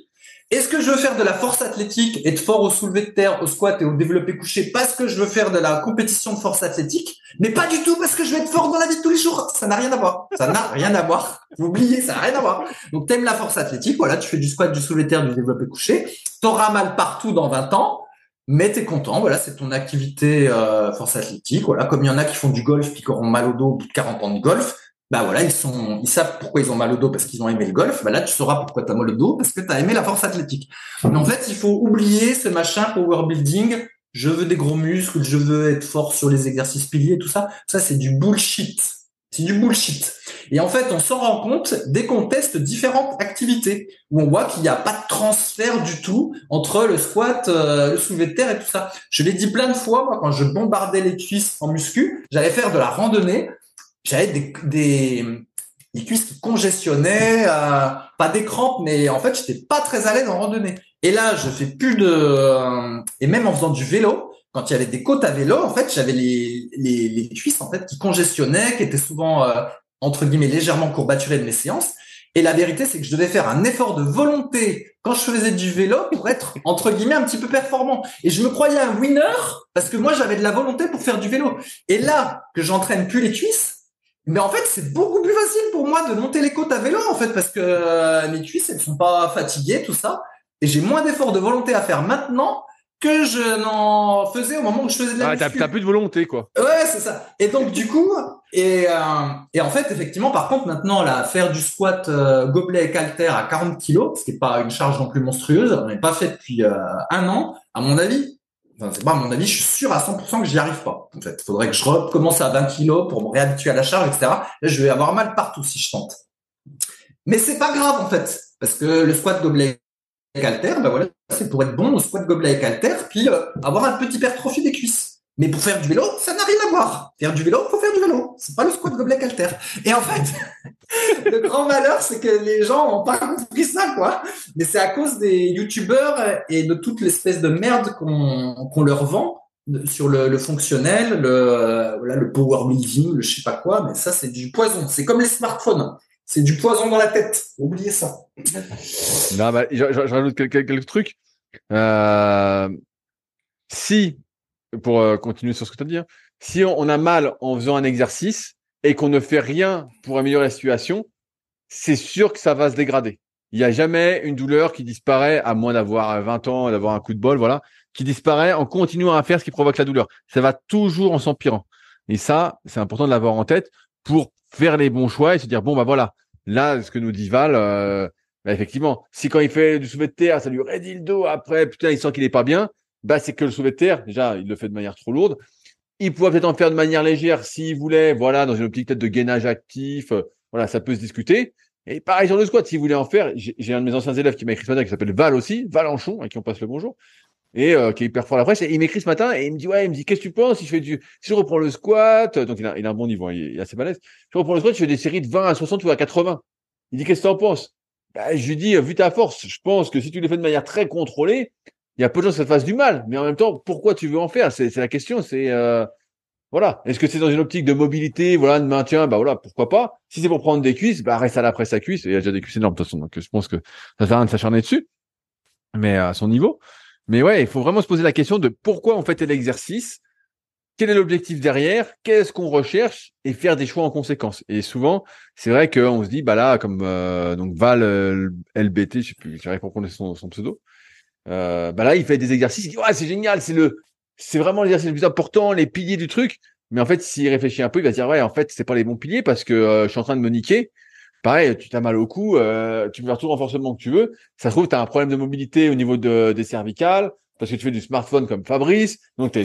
Est-ce que je veux faire de la force athlétique, être fort au soulevé de terre, au squat et au développé couché parce que je veux faire de la compétition de force athlétique, mais pas du tout parce que je veux être fort dans la vie de tous les jours? Ça n'a rien à voir. Ça n'a rien à voir. Vous oubliez, ça n'a rien à voir. Donc t'aimes la force athlétique, voilà, tu fais du squat, du soulevé de terre, du développé couché. T'auras mal partout dans 20 ans, mais t'es content. Voilà, c'est ton activité euh, force athlétique. Voilà, comme il y en a qui font du golf puis qui auront mal au dos au bout de 40 ans de golf bah voilà, ils sont, ils savent pourquoi ils ont mal au dos parce qu'ils ont aimé le golf. Bah là, tu sauras pourquoi tu as mal au dos parce que tu as aimé la force athlétique. Mais en fait, il faut oublier ce machin power building. Je veux des gros muscles, je veux être fort sur les exercices piliers, tout ça. Ça, c'est du bullshit. C'est du bullshit. Et en fait, on s'en rend compte dès qu'on teste différentes activités où on voit qu'il n'y a pas de transfert du tout entre le squat, euh, le soulevé de terre et tout ça. Je l'ai dit plein de fois, moi, quand je bombardais les cuisses en muscu, j'allais faire de la randonnée j'avais des, des, des, cuisses qui congestionnaient, euh, pas des crampes, mais en fait, j'étais pas très à l'aise en randonnée. Et là, je fais plus de, euh, et même en faisant du vélo, quand il y avait des côtes à vélo, en fait, j'avais les, les, les, cuisses en fait qui congestionnaient, qui étaient souvent euh, entre guillemets légèrement courbaturées de mes séances. Et la vérité, c'est que je devais faire un effort de volonté quand je faisais du vélo pour être, entre guillemets, un petit peu performant. Et je me croyais un winner parce que moi, j'avais de la volonté pour faire du vélo. Et là, que j'entraîne plus les cuisses, mais en fait, c'est beaucoup plus facile pour moi de monter les côtes à vélo, en fait, parce que euh, mes cuisses, elles sont pas fatiguées, tout ça. Et j'ai moins d'efforts de volonté à faire maintenant que je n'en faisais au moment où je faisais de la ah, t'as, t'as plus de volonté, quoi. Ouais, c'est ça. Et donc, du coup, et, euh, et en fait, effectivement, par contre, maintenant, là, faire du squat euh, gobelet et halter à 40 kilos, ce qui n'est pas une charge non plus monstrueuse, on n'est pas fait depuis euh, un an, à mon avis, Enfin, c'est pas à mon avis, je suis sûr à 100% que j'y arrive pas. En faudrait que je recommence à 20 kilos pour me réhabituer à la charge, etc. Je vais avoir mal partout si je tente. Mais c'est pas grave en fait, parce que le squat gobelet halter, ben voilà, c'est pour être bon au squat gobelet halter, puis euh, avoir un petit hypertrophie des cuisses. Mais pour faire du vélo, ça n'a rien à voir. Faire du vélo, faut faire du vélo. C'est pas le squat gobelet halter. Et en fait, le grand malheur, c'est que les gens ont pas compris ça, quoi. Mais c'est à cause des youtubeurs et de toute l'espèce de merde qu'on leur vend. sur le, fonctionnel, le, euh, le power building, le je sais pas quoi, mais ça c'est du poison. C'est comme les smartphones. C'est du poison dans la tête. Oubliez ça. Non, bah, j'ajoute quelques, quelques, trucs. Euh, si, pour euh, continuer sur ce que tu as dit, hein, si on, a mal en faisant un exercice et qu'on ne fait rien pour améliorer la situation, c'est sûr que ça va se dégrader. Il n'y a jamais une douleur qui disparaît, à moins d'avoir 20 ans, d'avoir un coup de bol, voilà, qui disparaît en continuant à faire ce qui provoque la douleur. Ça va toujours en s'empirant. Et ça, c'est important de l'avoir en tête pour faire les bons choix et se dire bon bah voilà, là ce que nous dit Val, euh, bah, effectivement, si quand il fait du soulevé de terre, ça lui raidit le dos, après putain il sent qu'il est pas bien, bah c'est que le soulevé de terre, déjà il le fait de manière trop lourde. Il pourrait peut-être en faire de manière légère s'il voulait, voilà, dans une optique peut-être de gainage actif, euh, voilà, ça peut se discuter. Et pareil sur le squat, s'il voulait en faire, j'ai un de mes anciens élèves qui m'a écrit ce matin qui s'appelle Val aussi, Valenchon, à qui on passe le bonjour et euh, qui est hyper fort à la presse. Et il m'écrit ce matin et il me dit ouais, il me dit qu'est-ce que tu penses? Si je fais du, si je reprends le squat, donc il a, il a un bon niveau, hein, il est assez balèze. Je reprends le squat, je fais des séries de 20 à 60 ou à 80. Il dit qu'est-ce que tu en penses? Bah, je lui dis vu ta force, je pense que si tu les fais de manière très contrôlée, il y a peu de gens ça te fasse du mal. Mais en même temps, pourquoi tu veux en faire? C'est la question. C'est euh, voilà. Est-ce que c'est dans une optique de mobilité, voilà, de maintien? Bah voilà, pourquoi pas. Si c'est pour prendre des cuisses, bah reste à la presse à cuisse. Il y a déjà des cuisses énormes de toute façon, donc je pense que ça sert à rien de s'acharner dessus. Mais à son niveau. Mais ouais, il faut vraiment se poser la question de pourquoi on fait l'exercice, quel est l'objectif derrière, qu'est-ce qu'on recherche et faire des choix en conséquence. Et souvent, c'est vrai qu'on se dit, bah là, comme euh, donc Val euh, LBT, je sais plus, j'arrive pas prononcer son, son pseudo, euh, bah là, il fait des exercices, il ouais, c'est génial, c'est le, c'est vraiment l'exercice le plus important, les piliers du truc. Mais en fait, s'il réfléchit un peu, il va se dire, ouais, en fait, c'est pas les bons piliers parce que euh, je suis en train de me niquer pareil, tu t'as mal au cou, euh, tu peux faire tout le renforcement que tu veux. Ça se trouve, tu as un problème de mobilité au niveau de, des cervicales, parce que tu fais du smartphone comme Fabrice, donc tu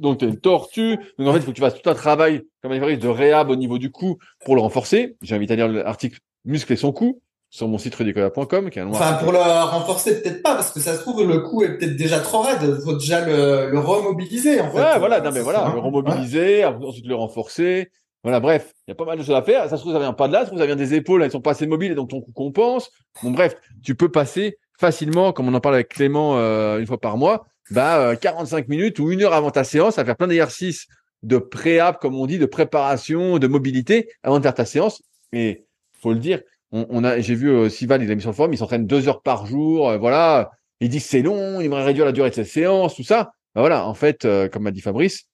donc as une tortue. Donc en fait, il faut que tu fasses tout un travail comme Fabrice de réhab au niveau du cou pour le renforcer. J'invite à lire l'article Muscler son cou sur mon site ridicola.com qui est un Enfin, pour le renforcer, peut-être pas, parce que ça se trouve, le cou est peut-être déjà trop raide. Il faut déjà le, le remobiliser, en fait. Ouais, voilà, non, mais voilà, le remobiliser, ensuite le renforcer. Voilà, bref, il y a pas mal de choses à faire. Ça se trouve, ça vient pas de là, ça se trouve, ça vient des épaules, elles sont pas assez mobiles et donc ton cou compense. Bon, bref, tu peux passer facilement, comme on en parle avec Clément euh, une fois par mois, bah, 45 euh, minutes ou une heure avant ta séance à faire plein d'exercices de préap, comme on dit, de préparation, de mobilité avant de faire ta séance. Et faut le dire, on, a, j'ai vu euh, Sival, il a mis sur le forum, il s'entraîne deux heures par jour, euh, voilà. Il dit c'est long, il aimerait réduire la durée de ses séances, tout ça. Bah voilà, en fait, comme m'a dit Fabrice,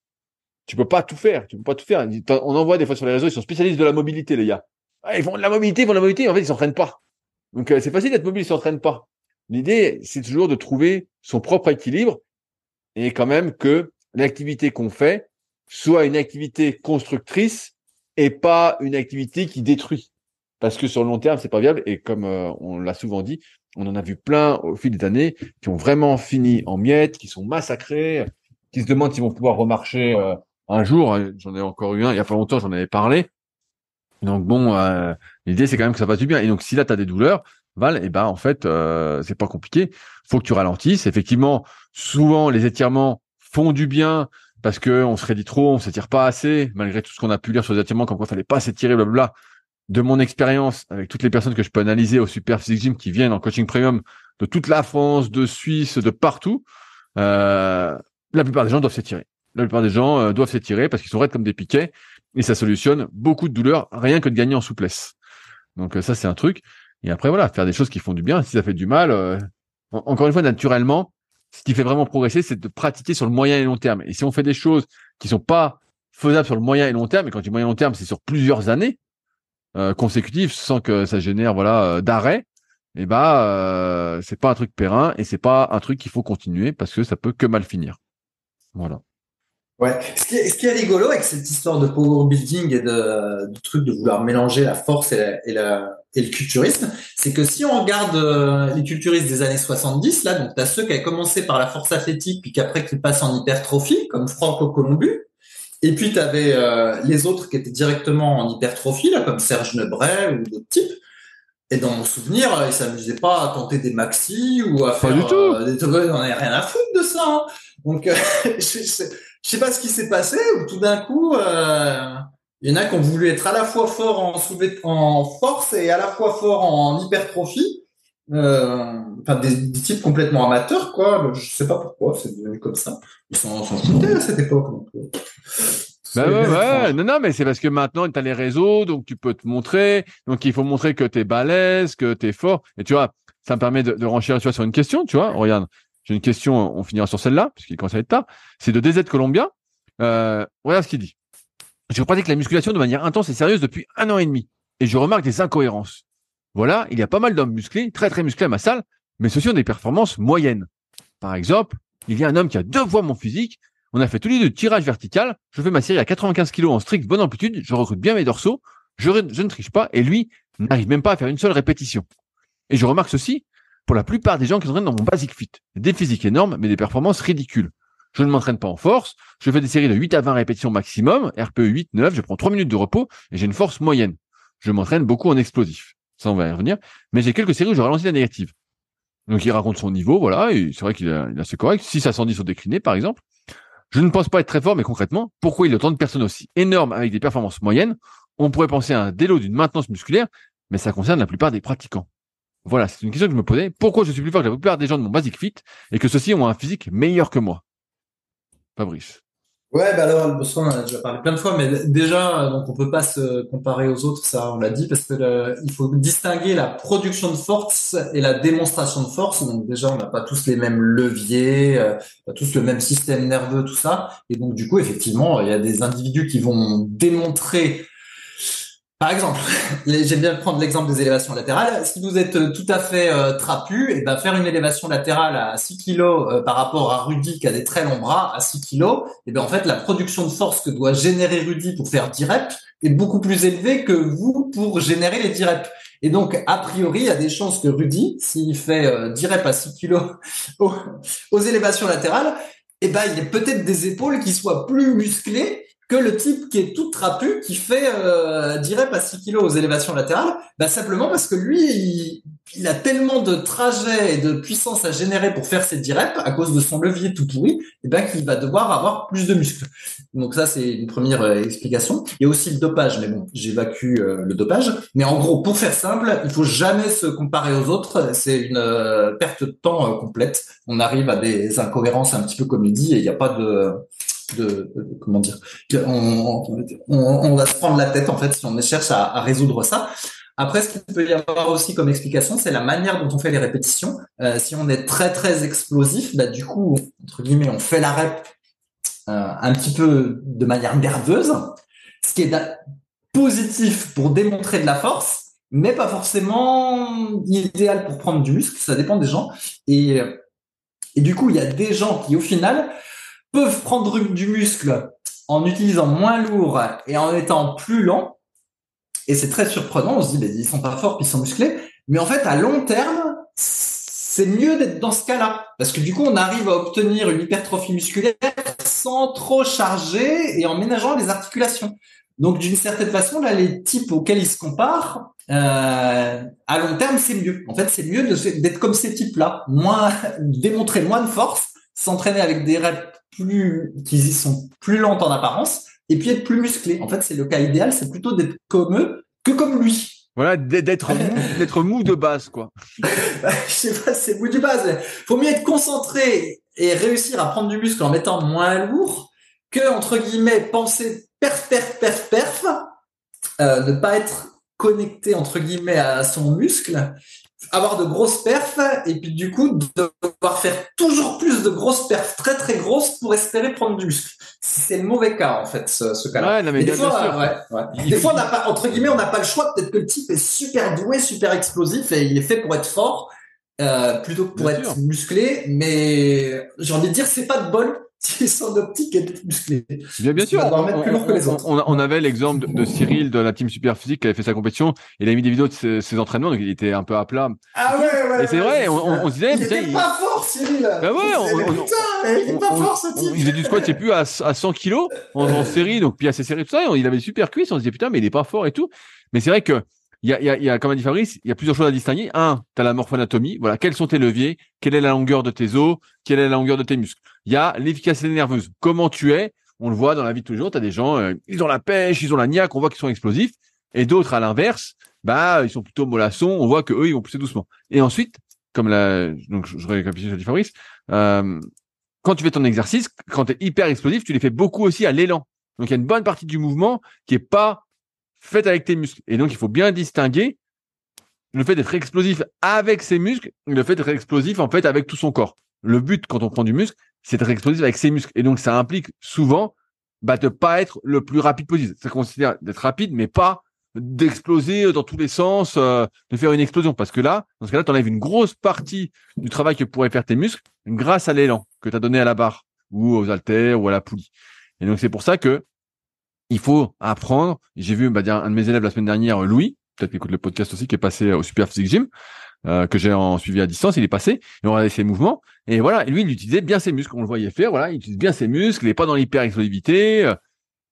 tu peux pas tout faire. Tu peux pas tout faire. On en voit des fois sur les réseaux, ils sont spécialistes de la mobilité, les gars. Ah, ils font de la mobilité, ils font de la mobilité, en fait, ils s'entraînent pas. Donc, c'est facile d'être mobile, ils s'entraînent pas. L'idée, c'est toujours de trouver son propre équilibre et quand même que l'activité qu'on fait soit une activité constructrice et pas une activité qui détruit. Parce que sur le long terme, c'est pas viable. Et comme euh, on l'a souvent dit, on en a vu plein au fil des années qui ont vraiment fini en miettes, qui sont massacrés, qui se demandent s'ils vont pouvoir remarcher euh, un jour. Hein, j'en ai encore eu un il y a pas longtemps, j'en avais parlé. Donc bon, euh, l'idée c'est quand même que ça fasse du bien. Et donc si là tu as des douleurs, Val, et eh ben en fait euh, c'est pas compliqué. Faut que tu ralentisses. Effectivement, souvent les étirements font du bien parce que on se rédit trop, on s'étire pas assez, malgré tout ce qu'on a pu lire sur les étirements, comme quoi fallait pas s'étirer, blablabla. De mon expérience, avec toutes les personnes que je peux analyser au Super Physique Gym qui viennent en coaching premium de toute la France, de Suisse, de partout, euh, la plupart des gens doivent s'étirer. La plupart des gens euh, doivent s'étirer parce qu'ils sont raides comme des piquets et ça solutionne beaucoup de douleurs rien que de gagner en souplesse. Donc euh, ça c'est un truc. Et après, voilà, faire des choses qui font du bien. Si ça fait du mal, euh, encore une fois, naturellement, ce qui fait vraiment progresser, c'est de pratiquer sur le moyen et long terme. Et si on fait des choses qui sont pas faisables sur le moyen et long terme, et quand je dis moyen et long terme, c'est sur plusieurs années euh, consécutives, sans que ça génère voilà euh, d'arrêt, et eh bah euh, c'est pas un truc périn et c'est pas un truc qu'il faut continuer parce que ça peut que mal finir. Voilà. Ouais. Ce qui, est, rigolo avec cette histoire de power building et de, truc de vouloir mélanger la force et, la, et, le culturisme, c'est que si on regarde euh, les culturistes des années 70, là, donc tu as ceux qui avaient commencé par la force athlétique, puis qu'après qui passent en hypertrophie, comme Franco Colombu, et puis tu avais euh, les autres qui étaient directement en hypertrophie, là, comme Serge Nebret ou d'autres types. Et dans mon souvenir, ils s'amusaient pas à tenter des maxi ou à faire du tout. Euh, des trucs. On avait rien à foutre de ça. Hein. Donc, je, je sais pas ce qui s'est passé, où tout d'un coup, euh, il y en a qui ont voulu être à la fois fort en, en force et à la fois fort en hypertrophie. Euh, enfin des, types complètement amateurs, quoi. Je sais pas pourquoi, c'est devenu comme ça. Ils sont, sont foutaient à cette époque. Donc, bah ouais, ouais. Non, non, mais c'est parce que maintenant, tu as les réseaux, donc tu peux te montrer. Donc, il faut montrer que tu es balèze, que tu es fort. Et tu vois, ça me permet de, de renchérir tu sur une question, tu vois. Regarde, j'ai une question, on finira sur celle-là, puisqu'il commence à être tard. C'est de DZ Colombien. Euh, regarde ce qu'il dit. Je pratique la musculation de manière intense et sérieuse depuis un an et demi. Et je remarque des incohérences. Voilà, il y a pas mal d'hommes musclés, très très musclés à ma salle, mais ceux-ci ont des performances moyennes. Par exemple, il y a un homme qui a deux fois mon physique. On a fait tous les deux tirage vertical. Je fais ma série à 95 kg en strict bonne amplitude. Je recrute bien mes dorsaux. Je, ne triche pas. Et lui n'arrive même pas à faire une seule répétition. Et je remarque ceci pour la plupart des gens qui s'entraînent dans mon basic fit. Des physiques énormes, mais des performances ridicules. Je ne m'entraîne pas en force. Je fais des séries de 8 à 20 répétitions maximum. RPE 8, 9. Je prends 3 minutes de repos et j'ai une force moyenne. Je m'entraîne beaucoup en explosif. Ça, on va y revenir. Mais j'ai quelques séries où je ralentis la négative. Donc, il raconte son niveau, voilà, et c'est vrai qu'il a assez correct. 6 à 110 sont déclinés, par exemple. Je ne pense pas être très fort, mais concrètement, pourquoi il y a autant de personnes aussi énormes avec des performances moyennes? On pourrait penser à un délo d'une maintenance musculaire, mais ça concerne la plupart des pratiquants. Voilà, c'est une question que je me posais. Pourquoi je suis plus fort que la plupart des gens de mon basic fit et que ceux-ci ont un physique meilleur que moi? Fabrice. Ouais, bah alors, on en a déjà parlé plein de fois, mais déjà, donc on peut pas se comparer aux autres, ça on l'a dit, parce que il faut distinguer la production de force et la démonstration de force. Donc déjà, on n'a pas tous les mêmes leviers, euh, pas tous le même système nerveux, tout ça. Et donc du coup, effectivement, il y a des individus qui vont démontrer par exemple, j'aime bien prendre l'exemple des élévations latérales. Si vous êtes euh, tout à fait euh, trapu, et eh ben faire une élévation latérale à 6 kg euh, par rapport à Rudy qui a des très longs bras à 6 kg, et ben en fait la production de force que doit générer Rudy pour faire 10 reps est beaucoup plus élevée que vous pour générer les 10 reps. Et donc a priori, il y a des chances que Rudy, s'il fait 10 reps à 6 kg aux, aux élévations latérales, eh ben il a peut-être des épaules qui soient plus musclées que le type qui est tout trapu, qui fait euh, dirait pas 6 kilos aux élévations latérales, bah simplement parce que lui, il, a tellement de trajets et de puissance à générer pour faire ses 10 reps à cause de son levier tout pourri, et ben qu'il va devoir avoir plus de muscles. Donc ça, c'est une première euh, explication. Il y a aussi le dopage, mais bon, j'évacue euh, le dopage. Mais en gros, pour faire simple, il faut jamais se comparer aux autres. C'est une euh, perte de temps complète. On arrive à des incohérences un petit peu dit, et il n'y a pas de de, comment dire on, va se prendre la tête en fait si on cherche à, résoudre ça. Après, ce qu'il peut y avoir aussi comme explication, c'est la manière dont on fait les répétitions. Euh, si on est très très explosif, bah du coup, entre guillemets, on fait la rep euh, un petit peu de manière nerveuse, ce qui est positif pour démontrer de la force, mais pas forcément idéal pour prendre du muscle. Ça dépend des gens. Et, et du coup, il y a des gens qui, au final, peuvent prendre du muscle en utilisant moins lourd et en étant plus lent. Et c'est très surprenant. On se dit, ben, ils sont pas forts, ils sont musclés. Mais en fait, à long terme, c'est mieux d'être dans ce cas-là. Parce que du coup, on arrive à obtenir une hypertrophie musculaire sans trop charger et en ménageant les articulations. Donc, d'une certaine façon, là, les types auxquels ils se comparent, euh, à long terme, c'est mieux. En fait, c'est mieux d'être comme ces types-là, moins démontrer moins de force, s'entraîner avec des reps plus, qui sont plus lentes en apparence, et puis être plus musclés. En fait, c'est le cas idéal, c'est plutôt d'être comme eux que comme lui. Voilà, d'être mou, d'être mou de base, quoi. Je sais pas, c'est mou de base. Faut mieux être concentré et réussir à prendre du muscle en mettant moins lourd que, entre guillemets, penser perf, perf, perf, perf, euh, ne pas être connecté, entre guillemets, à son muscle avoir de grosses perfs et puis du coup devoir faire toujours plus de grosses perfs très très grosses pour espérer prendre du muscle. C'est le mauvais cas en fait ce, cas-là. Ouais, des, fois, des fois on n'a pas entre guillemets on n'a pas le choix peut-être que le type est super doué, super explosif et il est fait pour être fort euh, plutôt que pour être musclé. Mais j'ai envie de dire c'est pas de bol si son optique est musclée. Bien, bien sûr. On, on, avait l'exemple de, Cyril de la team Super Physique qui avait fait sa compétition. Il a mis des vidéos de ses, entraînements, donc il était un peu à plat. Ah ouais, ouais. Et c'est vrai, on, se disait. Il était pas fort, Cyril. Bah ouais, putain, il est pas fort ce type. Il faisait du squat, c'est plus à, à 100 kilos en, série, donc puis à ses séries tout ça, il avait super cuisse, on se disait putain, mais il est pas fort et tout. Mais c'est vrai que il y a, il y a, comme a dit Fabrice, il y a plusieurs choses à distinguer. Un, tu as la morphoanatomie. Voilà, quels sont tes leviers? Quelle est la longueur de tes os? Quelle est la longueur de tes muscles? Il y a l'efficacité nerveuse. Comment tu es? On le voit dans la vie de tous les jours. Tu as des gens, euh, ils ont la pêche, ils ont la niaque, on voit qu'ils sont explosifs. Et d'autres, à l'inverse, bah ils sont plutôt mollassons. On voit que eux ils vont pousser doucement. Et ensuite, comme la, donc je, récapitule, dit Fabrice, euh, quand tu fais ton exercice, quand tu es hyper explosif, tu les fais beaucoup aussi à l'élan. Donc il y a une bonne partie du mouvement qui est pas faite avec tes muscles. Et donc il faut bien distinguer le fait d'être explosif avec ses muscles et le fait d'être explosif en fait avec tout son corps. Le but quand on prend du muscle, c'est d'être explosif avec ses muscles. Et donc ça implique souvent bah, de pas être le plus rapide possible. Ça considère d'être rapide, mais pas d'exploser dans tous les sens, euh, de faire une explosion. Parce que là, dans ce cas-là, tu enlèves une grosse partie du travail que pourraient faire tes muscles grâce à l'élan que tu as donné à la barre ou aux haltères ou à la poulie. Et donc c'est pour ça que il faut apprendre. J'ai vu bah, un de mes élèves la semaine dernière, Louis, peut-être écoute le podcast aussi, qui est passé au Super Physique Gym, euh, que j'ai suivi à distance. Il est passé et on regardait ses mouvements. Et voilà, lui, il utilisait bien ses muscles. On le voyait faire. Il utilise bien ses muscles. Il n'est pas dans l'hyper explosivité. Euh,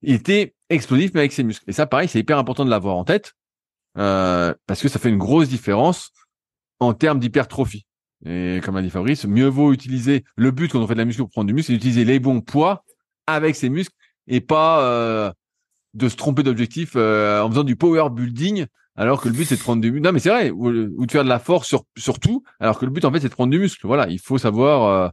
il était explosif mais avec ses muscles. Et ça, pareil, c'est hyper important de l'avoir en tête euh, parce que ça fait une grosse différence en termes d'hypertrophie. Et comme l'a dit Fabrice, mieux vaut utiliser le but quand on fait de la muscu pour prendre du muscle, c'est d'utiliser les bons poids avec ses muscles et pas euh, de se tromper d'objectif euh, en faisant du power building alors que le but c'est de prendre du muscle. Non mais c'est vrai, ou, de faire de la force sur, sur tout, alors que le but en fait c'est de prendre du muscle. Voilà, il faut savoir euh,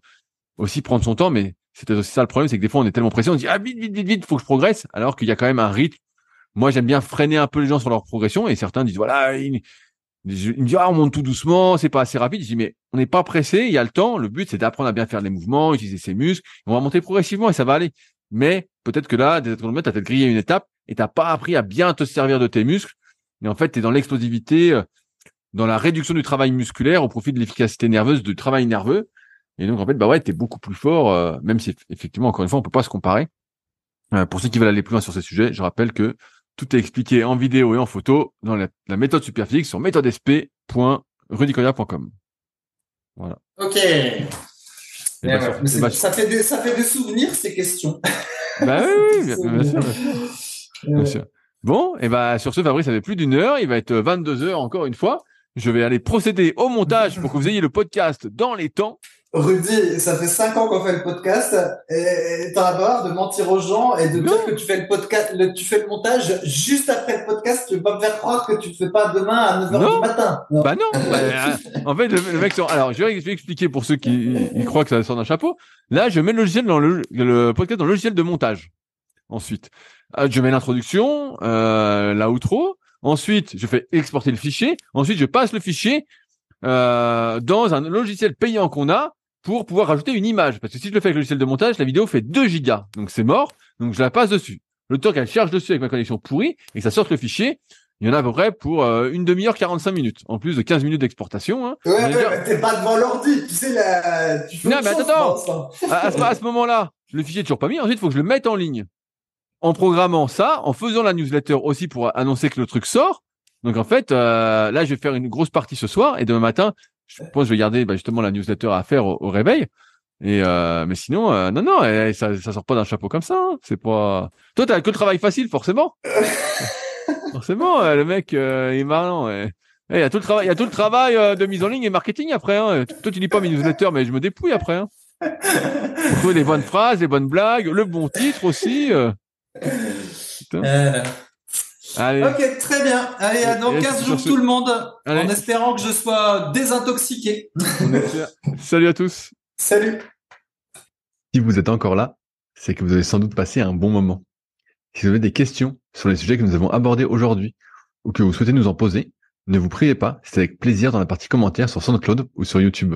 aussi prendre son temps, mais c'était aussi ça le problème, c'est que des fois on est tellement pressé, on dit ah vite vite vite vite, faut que je progresse, alors qu'il y a quand même un rythme. Moi j'aime bien freiner un peu les gens sur leur progression et certains disent voilà, il, il me dit ah on monte tout doucement, c'est pas assez rapide. Je dis mais on n'est pas pressé, il y a le temps. Le but c'est d'apprendre à bien faire les mouvements, utiliser ses muscles. On va monter progressivement et ça va aller. Mais peut-être que là, des tu as peut-être grillé une étape et t'as pas appris à bien te servir de tes muscles. Et en fait, tu es dans l'explosivité, euh, dans la réduction du travail musculaire au profit de l'efficacité nerveuse du travail nerveux. Et donc, en fait, bah ouais, t'es beaucoup plus fort, euh, même si effectivement, encore une fois, on peut pas se comparer. Euh, pour ceux qui veulent aller plus loin sur ces sujets, je rappelle que tout est expliqué en vidéo et en photo dans la, méthode superphysique sur méthodesp.rudicoya.com. Voilà. Ok. Bah, bah, ça, fait des, ça fait des souvenirs, ces questions. Bah oui, bien, sûr. Bien sûr. Bon, et bah sur ce, Fabrice, ça fait plus d'une heure. Il va être 22 heures encore une fois. Je vais aller procéder au montage pour que vous ayez le podcast dans les temps. Rudy, ça fait cinq ans qu'on fait le podcast et t'en as peur de mentir aux gens et de dire que tu fais le podcast, tu fais le montage juste après le podcast. Tu veux pas me faire croire que tu le fais pas demain à 9h du matin. Bah non. Bah, euh, en fait, le, mec, alors je vais expliquer pour ceux qui croient que ça sort d'un chapeau. Là, je mets le logiciel dans le, le podcast dans le logiciel de montage. Ensuite, euh, je mets l'introduction, euh, l'outro. Ensuite, je fais exporter le fichier. Ensuite, je passe le fichier euh, dans un logiciel payant qu'on a pour pouvoir rajouter une image. Parce que si je le fais avec le logiciel de montage, la vidéo fait 2 gigas. Donc c'est mort. Donc je la passe dessus. Le temps qu'elle charge dessus avec ma connexion pourrie et que ça sorte le fichier, il y en a à peu près pour euh, une demi-heure, 45 minutes. En plus de 15 minutes d'exportation. Hein. Ouais, ouais, t'es pas devant l'ordi. Tu sais, la... tu fais Non, mais attends, attends. à, à, ce, moment-là, le fichier est toujours pas mis. Ensuite, il faut que je le mette en ligne. En programmant ça, en faisant la newsletter aussi pour annoncer que le truc sort. Donc en fait, euh, là, je vais faire une grosse partie ce soir et demain matin, je pense que je vais garder bah, justement la newsletter à faire au, réveil. Et euh, mais sinon, euh, non, non, ça, ça sort pas d'un chapeau comme ça. Hein. C'est pas. Toi, t'as que le travail facile, forcément. forcément, euh, le mec euh, il est marrant. Il y a tout le travail, il y a tout le travail de mise en ligne et marketing après. Hein. Toi, tu lis pas mes newsletters, mais je me dépouille après. Hein. trouver les bonnes phrases, les bonnes blagues, le bon titre aussi. Allez. Ok, très bien. Allez, à dans 15 jours tout le monde, en espérant que je sois désintoxiqué. Salut à tous. Salut. Si vous êtes encore là, c'est que vous avez sans doute passé un bon moment. Si vous avez des questions sur les sujets que nous avons abordés aujourd'hui ou que vous souhaitez nous en poser, ne vous priez pas, c'est avec plaisir dans la partie commentaires sur SoundCloud ou sur YouTube.